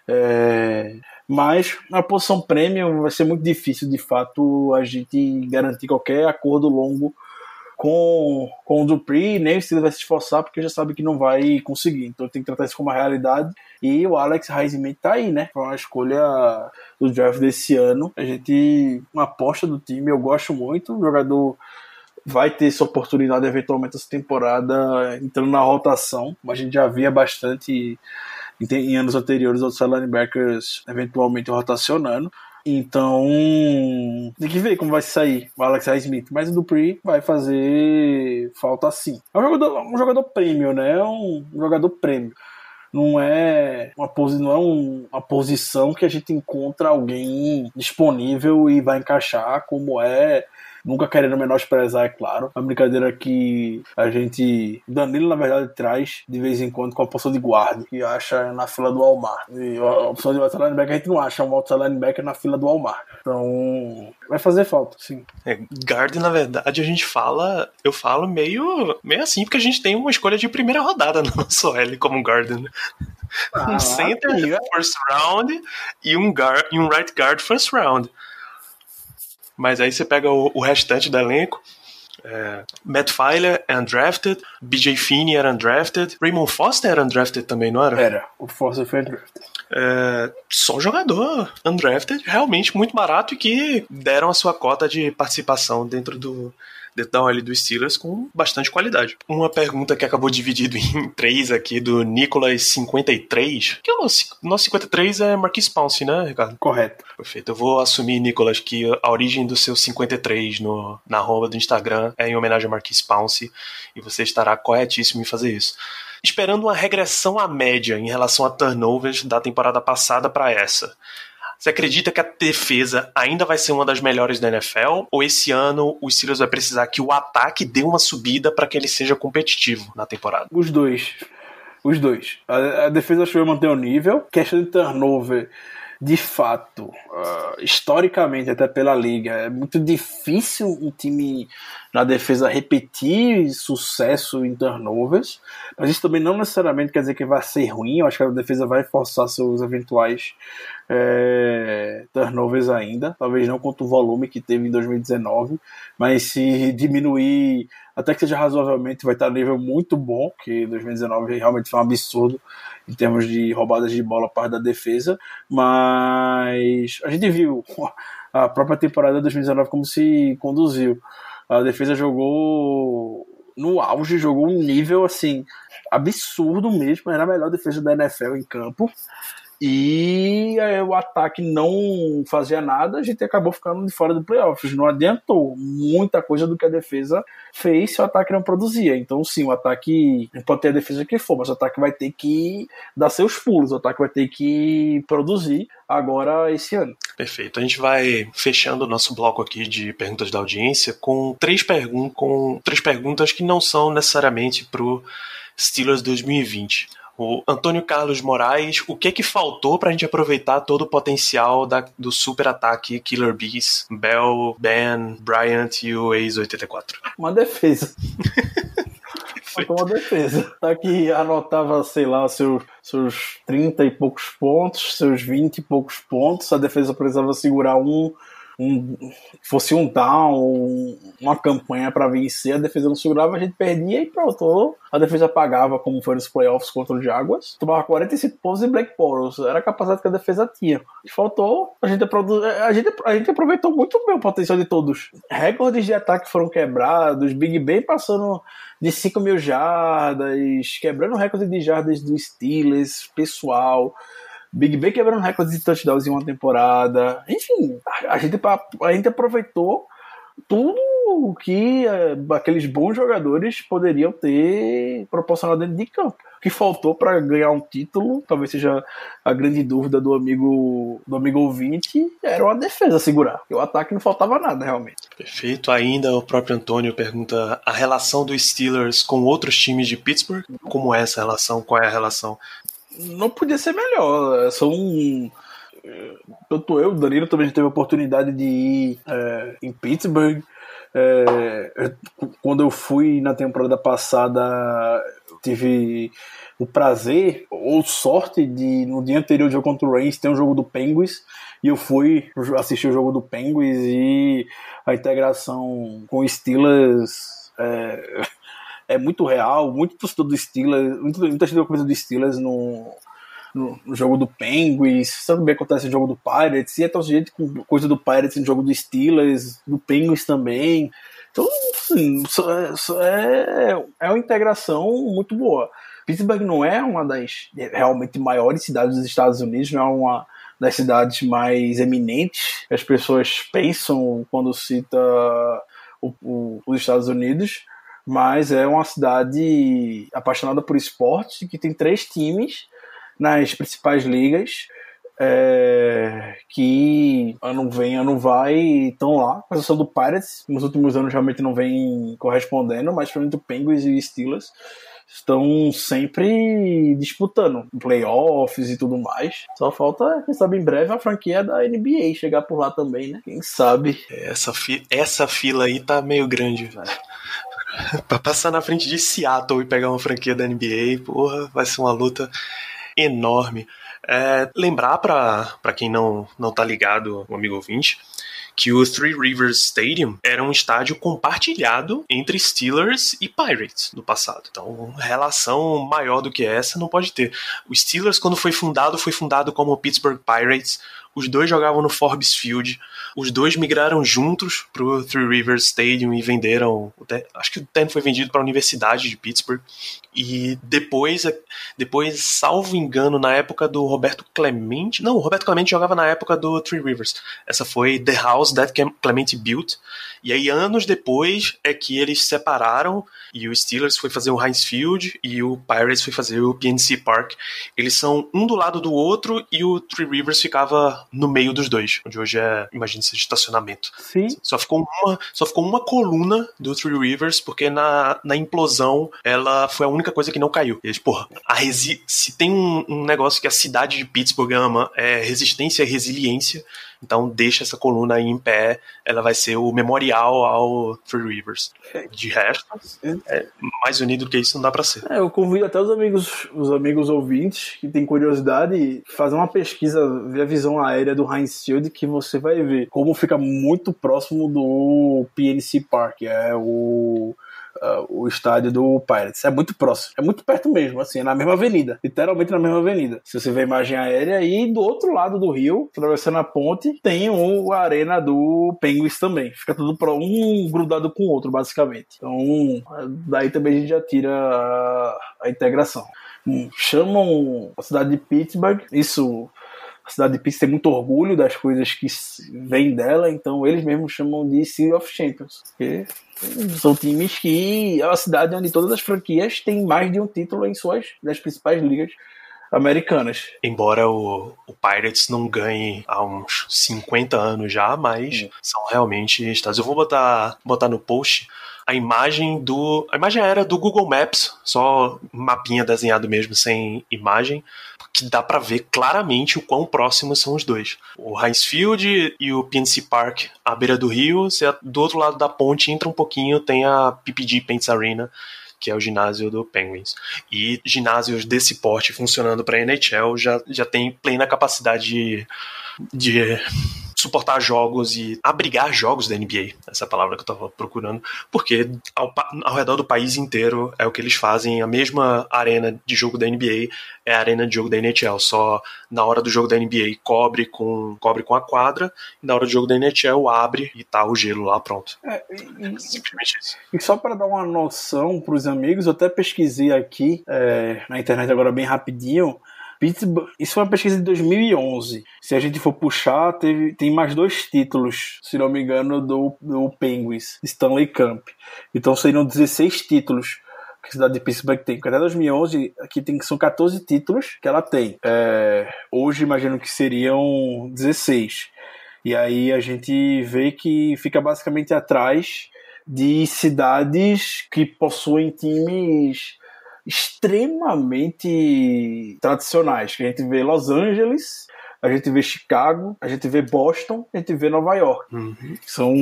[SPEAKER 2] É, mas na posição premium vai ser muito difícil de fato a gente garantir qualquer acordo longo com, com o Dupree, nem o Steelers vai se esforçar porque já sabe que não vai conseguir. Então tem que tratar isso como uma realidade. E o Alex Highsmith tá aí, né? Foi uma escolha do draft desse ano. A gente, uma aposta do time, eu gosto muito. O jogador vai ter essa oportunidade eventualmente essa temporada entrando na rotação, mas a gente já via bastante em, em anos anteriores outros linebackers eventualmente rotacionando. Então, tem que ver como vai sair o Alex Smith. Mas o Dupree vai fazer falta sim. É um jogador, um jogador prêmio, né? É um jogador prêmio. Não é uma, posi não é um, uma posição que a gente encontra alguém disponível e vai encaixar como é Nunca querendo menosprezar, é claro. A brincadeira que a gente. Danilo, na verdade, traz de vez em quando com a opção de guarda, que acha na fila do Walmart. E a opção de outside linebacker a gente não acha um outside linebacker na fila do Walmart. Então, vai fazer falta, sim.
[SPEAKER 1] É, guard, na verdade, a gente fala. Eu falo meio, meio assim, porque a gente tem uma escolha de primeira rodada no nosso L como guard, né? Ah, um center first round e um, guard, e um right guard first round. Mas aí você pega o, o restante do elenco. É, Matt Filer é undrafted, BJ Finney era undrafted, Raymond Foster era undrafted também, não era?
[SPEAKER 2] Era, o Foster foi undrafted.
[SPEAKER 1] É, só jogador undrafted, realmente muito barato e que deram a sua cota de participação dentro do, dentro da OL do Steelers com bastante qualidade. Uma pergunta que acabou dividido em três aqui do Nicolas 53, que é o nosso, nosso 53 é Marquis Pounce, né, Ricardo?
[SPEAKER 2] Correto.
[SPEAKER 1] Perfeito. Eu vou assumir, Nicolas, que a origem do seu 53 no, na arroba do Instagram é em homenagem a Marquis Pounce e você estará corretíssimo em fazer isso esperando uma regressão à média em relação a turnovers da temporada passada para essa. Você acredita que a defesa ainda vai ser uma das melhores da NFL? Ou esse ano o Steelers vai precisar que o ataque dê uma subida para que ele seja competitivo na temporada?
[SPEAKER 2] Os dois. Os dois. A, a defesa acho que vai manter o nível. Questão de turnover de fato, uh, historicamente, até pela liga, é muito difícil um time na defesa repetir sucesso em turnovers, mas isso também não necessariamente quer dizer que vai ser ruim. Eu acho que a defesa vai forçar seus eventuais é, turnovers ainda, talvez não quanto o volume que teve em 2019, mas se diminuir até que seja razoavelmente, vai estar a nível muito bom, que 2019 realmente foi um absurdo em termos de roubadas de bola parte da defesa, mas a gente viu a própria temporada de 2019 como se conduziu. A defesa jogou no auge, jogou um nível assim absurdo mesmo, era a melhor defesa da NFL em campo. E aí, o ataque não fazia nada, a gente acabou ficando de fora do playoffs. Não adiantou muita coisa do que a defesa fez se o ataque não produzia. Então, sim, o ataque pode ter a defesa que for, mas o ataque vai ter que dar seus pulos, o ataque vai ter que produzir agora esse ano.
[SPEAKER 1] Perfeito. A gente vai fechando o nosso bloco aqui de perguntas da audiência com três, pergun com três perguntas que não são necessariamente pro Steelers 2020. O Antônio Carlos Moraes, o que que faltou pra gente aproveitar todo o potencial da, do super ataque Killer Bees, Bell, Ben, Bryant e o ex-84?
[SPEAKER 2] Uma defesa. Faltou uma defesa. Tá que anotava, sei lá, seus, seus 30 e poucos pontos, seus 20 e poucos pontos. A defesa precisava segurar um, um fosse um down, uma campanha para vencer, a defesa não segurava, a gente perdia e pronto. A defesa pagava, como foi nos playoffs contra o Jaguars. Tomava 45 pontos e Black Boros. Era a capacidade que a defesa tinha. Faltou, a gente, a, gente, a gente aproveitou muito bem o potencial de todos. Recordes de ataque foram quebrados, Big Ben passando de 5 mil jardas, quebrando recorde de jardas do Steelers, pessoal. Big Ben quebrando recorde de touchdowns em uma temporada. Enfim, a, gente, a gente aproveitou tudo o que é, aqueles bons jogadores poderiam ter proporcionado dentro de campo. O que faltou para ganhar um título, talvez seja a grande dúvida do amigo do amigo ouvinte, era uma defesa segurar. O ataque não faltava nada, realmente.
[SPEAKER 1] Perfeito. Ainda o próprio Antônio pergunta a relação dos Steelers com outros times de Pittsburgh. Como é essa relação? Qual é a relação?
[SPEAKER 2] Não podia ser melhor. São tanto eu, o Danilo também teve a oportunidade de ir é, em Pittsburgh. É, quando eu fui na temporada passada, tive o prazer ou sorte de, no dia anterior do jogo contra o Reigns, ter um jogo do Penguins. E eu fui assistir o jogo do Penguins e a integração com Steelers é, é muito real. Muito torcedor do Steelers, muita, muita gente coisa do Steelers no, no, no, jogo do Penguins, também acontece no jogo do Pirates, e é tão gente com coisa do Pirates no jogo do Steelers, do Penguins também. Então, assim, é, é uma integração muito boa. Pittsburgh não é uma das realmente maiores cidades dos Estados Unidos, não é uma das cidades mais eminentes que as pessoas pensam quando cita o, o, os Estados Unidos, mas é uma cidade apaixonada por esporte que tem três times nas principais ligas é, que ano vem, ano vai, estão lá. Com exceção do Pirates, nos últimos anos realmente não vem correspondendo, mas principalmente o Penguins e Steelers estão sempre disputando playoffs e tudo mais. Só falta, quem sabe, em breve a franquia da NBA chegar por lá também, né? Quem sabe.
[SPEAKER 1] Essa, fi essa fila aí tá meio grande. pra passar na frente de Seattle e pegar uma franquia da NBA, porra, vai ser uma luta enorme. É, lembrar para quem não, não tá ligado, o amigo ouvinte, que o Three Rivers Stadium era um estádio compartilhado entre Steelers e Pirates no passado. Então, relação maior do que essa não pode ter. O Steelers, quando foi fundado, foi fundado como Pittsburgh Pirates. Os dois jogavam no Forbes Field. Os dois migraram juntos pro Three Rivers Stadium e venderam. Acho que o terreno foi vendido para a Universidade de Pittsburgh. E depois, depois, salvo engano, na época do Roberto Clemente. Não, o Roberto Clemente jogava na época do Three Rivers. Essa foi The House That Clemente Built. E aí, anos depois, é que eles se separaram e o Steelers foi fazer o Heinz Field e o Pirates foi fazer o PNC Park. Eles são um do lado do outro e o Three Rivers ficava no meio dos dois, onde hoje é, imagina esse estacionamento.
[SPEAKER 2] Sim.
[SPEAKER 1] Só ficou uma, só ficou uma coluna do Three Rivers porque na, na implosão ela foi a única coisa que não caiu. Eles, porra, a resi se tem um, um negócio que a cidade de Pittsburgh ama é resistência e resiliência. Então deixa essa coluna aí em pé, ela vai ser o memorial ao Three Rivers. De resto, é mais unido do que isso não dá para ser.
[SPEAKER 2] É, eu convido até os amigos, os amigos ouvintes que têm curiosidade, fazer uma pesquisa, ver a visão aérea do Heinz Field, que você vai ver como fica muito próximo do PNC Park, é o uh, o estádio do Pirates. É muito próximo, é muito perto mesmo, assim, é na mesma avenida, literalmente na mesma avenida. Se você vê a imagem aérea, e do outro lado do rio, atravessando a ponte, tem o, a arena do Penguins também. Fica tudo pro, um grudado com o outro, basicamente. Então, daí também a gente já tira a, a integração. hum, chamam a cidade de Pittsburgh, isso a cidade de Pittsburgh tem muito orgulho das coisas que vêm dela, então eles mesmos chamam de City of Champions, porque são times que é uma cidade onde todas as franquias têm mais de um título em suas das principais ligas americanas.
[SPEAKER 1] Embora o, o Pirates não ganhe há uns 50 anos já, mas hum. são realmente estados. Eu vou botar, botar no post a imagem do. A imagem era do Google Maps, só mapinha desenhado mesmo, sem imagem, que dá para ver claramente o quão próximos são os dois. O Heinz Field e o PNC Park à beira do rio, você, do outro lado da ponte entra um pouquinho, tem a PPG Paints Arena que é o ginásio do Penguins. E ginásios desse porte funcionando para NHL já, já tem plena capacidade de, de suportar jogos e abrigar jogos da NBA, essa é palavra que eu tava procurando, porque ao, ao, redor do país inteiro é o que eles fazem, a mesma arena de jogo da NBA é a arena de jogo da NHL, só na hora do jogo da NBA cobre com, cobre com a quadra, e na hora do jogo da NHL abre e tá o gelo lá pronto. É,
[SPEAKER 2] e, Simplesmente isso. E só para dar uma noção para os amigos, eu até pesquisei aqui é, na internet agora bem rapidinho, Pittsburgh, isso foi uma pesquisa de 2011. Se a gente for puxar, teve, tem mais dois títulos, se não me engano, do, do Penguins, Stanley Cup. Então seriam 16 títulos que a cidade de Pittsburgh tem. Porque até 2011, aqui tem, são 14 títulos que ela tem. É, hoje, imagino que seriam 16. E aí a gente vê que fica basicamente atrás de cidades que possuem times extremamente tradicionais, que a gente vê Los Angeles, a gente vê Chicago, a gente vê Boston, a gente vê Nova York. Uhum. São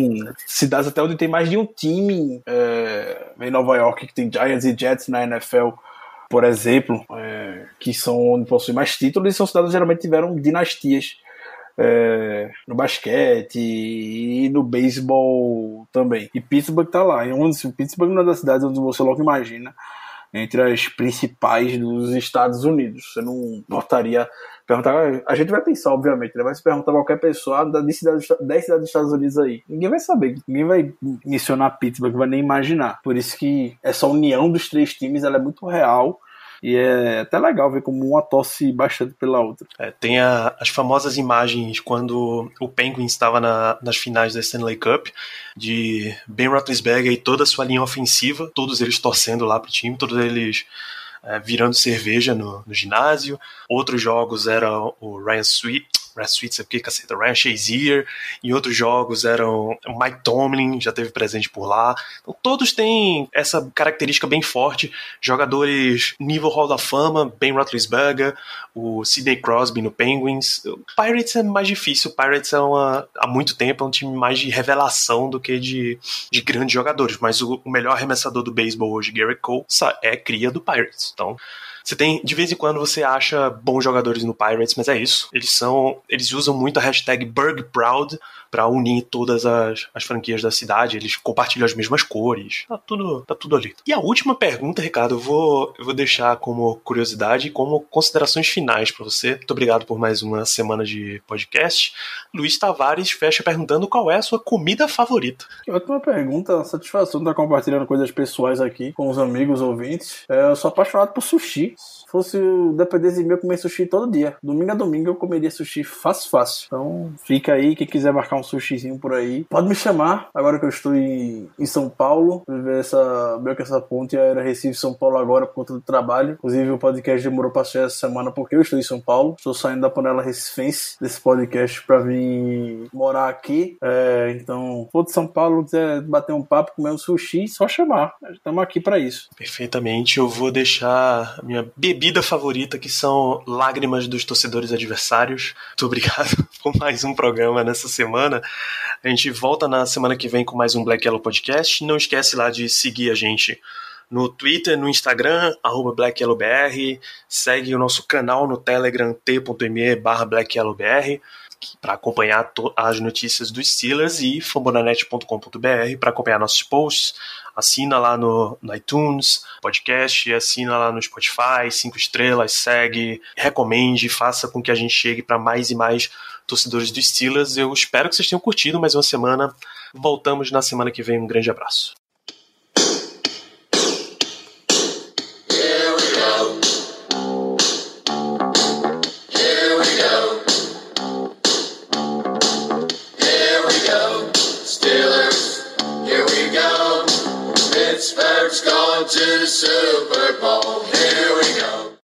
[SPEAKER 2] cidades até onde tem mais de um time é, em Nova York, que tem Giants e Jets na NFL, por exemplo, é, que são onde possuem mais títulos, e são cidades que geralmente tiveram dinastias. É, no basquete e no beisebol também. E Pittsburgh tá lá. E onde, Pittsburgh é uma das cidades onde você logo imagina entre as principais dos Estados Unidos. Você não notaria. Perguntar, a gente vai pensar, obviamente, né? mas se perguntar qualquer pessoa ah, de cidades, 10 cidades dos Estados Unidos aí, ninguém vai saber, ninguém vai mencionar Pittsburgh, vai nem imaginar. Por isso que essa união dos três times ela é muito real e é até legal ver como uma torce bastante pela outra.
[SPEAKER 1] É, tem a, as famosas imagens quando o Penguin estava na, nas finais da Stanley Cup, de Ben Roethlisberger e toda a sua linha ofensiva, todos eles torcendo lá pro time, todos eles é, virando cerveja no, no, ginásio. Outros jogos eram o Ryan Sweet, Ryan Sweet, sabe o que, caceta? Ryan Shazier. Em outros jogos eram Mike Tomlin, já teve presente por lá. Então, todos têm essa característica bem forte. Jogadores nível Hall da Fama, Ben Roethlisberger, o Sidney Crosby no Penguins. O Pirates é mais difícil. O Pirates é uma, há muito tempo é um time mais de revelação do que de, de grandes jogadores. Mas o, o melhor arremessador do beisebol hoje, Gary Cole, é cria do Pirates. Então, você tem, de vez em quando você acha bons jogadores no Pirates, mas é isso. Eles são, eles usam muito a hashtag BurgProud para unir todas as, as franquias da cidade, eles compartilham as mesmas cores, tá tudo, tá tudo ali. E a última pergunta, Ricardo, eu vou, eu vou deixar como curiosidade e como considerações finais para você. Muito obrigado por mais uma semana de podcast. Luiz Tavares fecha perguntando qual é a sua comida favorita.
[SPEAKER 2] Ótima pergunta, satisfação de estar compartilhando coisas pessoais aqui com os amigos ouvintes. É, eu sou apaixonado por sushi fosse dependesse de mim, eu comer sushi todo dia. Domingo a domingo eu comeria sushi fácil, fácil. Então fica aí, quem quiser marcar um sushizinho por aí, pode me chamar. Agora que eu estou em, em São Paulo, ver essa, meio que essa ponte era Recife São Paulo agora por conta do trabalho. Inclusive o podcast demorou para sair essa semana porque eu estou em São Paulo. Estou saindo da panela recifense desse podcast para vir morar aqui. É, então, for de São Paulo, quiser bater um papo, comer um sushi, só chamar. Estamos aqui para isso.
[SPEAKER 1] Perfeitamente. Eu vou deixar minha bebida bebida favorita, que são lágrimas dos torcedores adversários. Muito obrigado por mais um programa nessa semana. A gente volta na semana que vem com mais um Black Yellow Podcast. Não esquece lá de seguir a gente no Twitter, no Instagram, arroba BlackYellowBR. Segue o nosso canal no Telegram, t.me barra BlackYellowBR para acompanhar as notícias dos Steelers e fambonanet.com.br para acompanhar nossos posts, assina lá no, no iTunes, podcast, assina lá no Spotify, cinco estrelas, segue, recomende, faça com que a gente chegue para mais e mais torcedores do Steelers. Eu espero que vocês tenham curtido mais uma semana. Voltamos na semana que vem. Um grande abraço.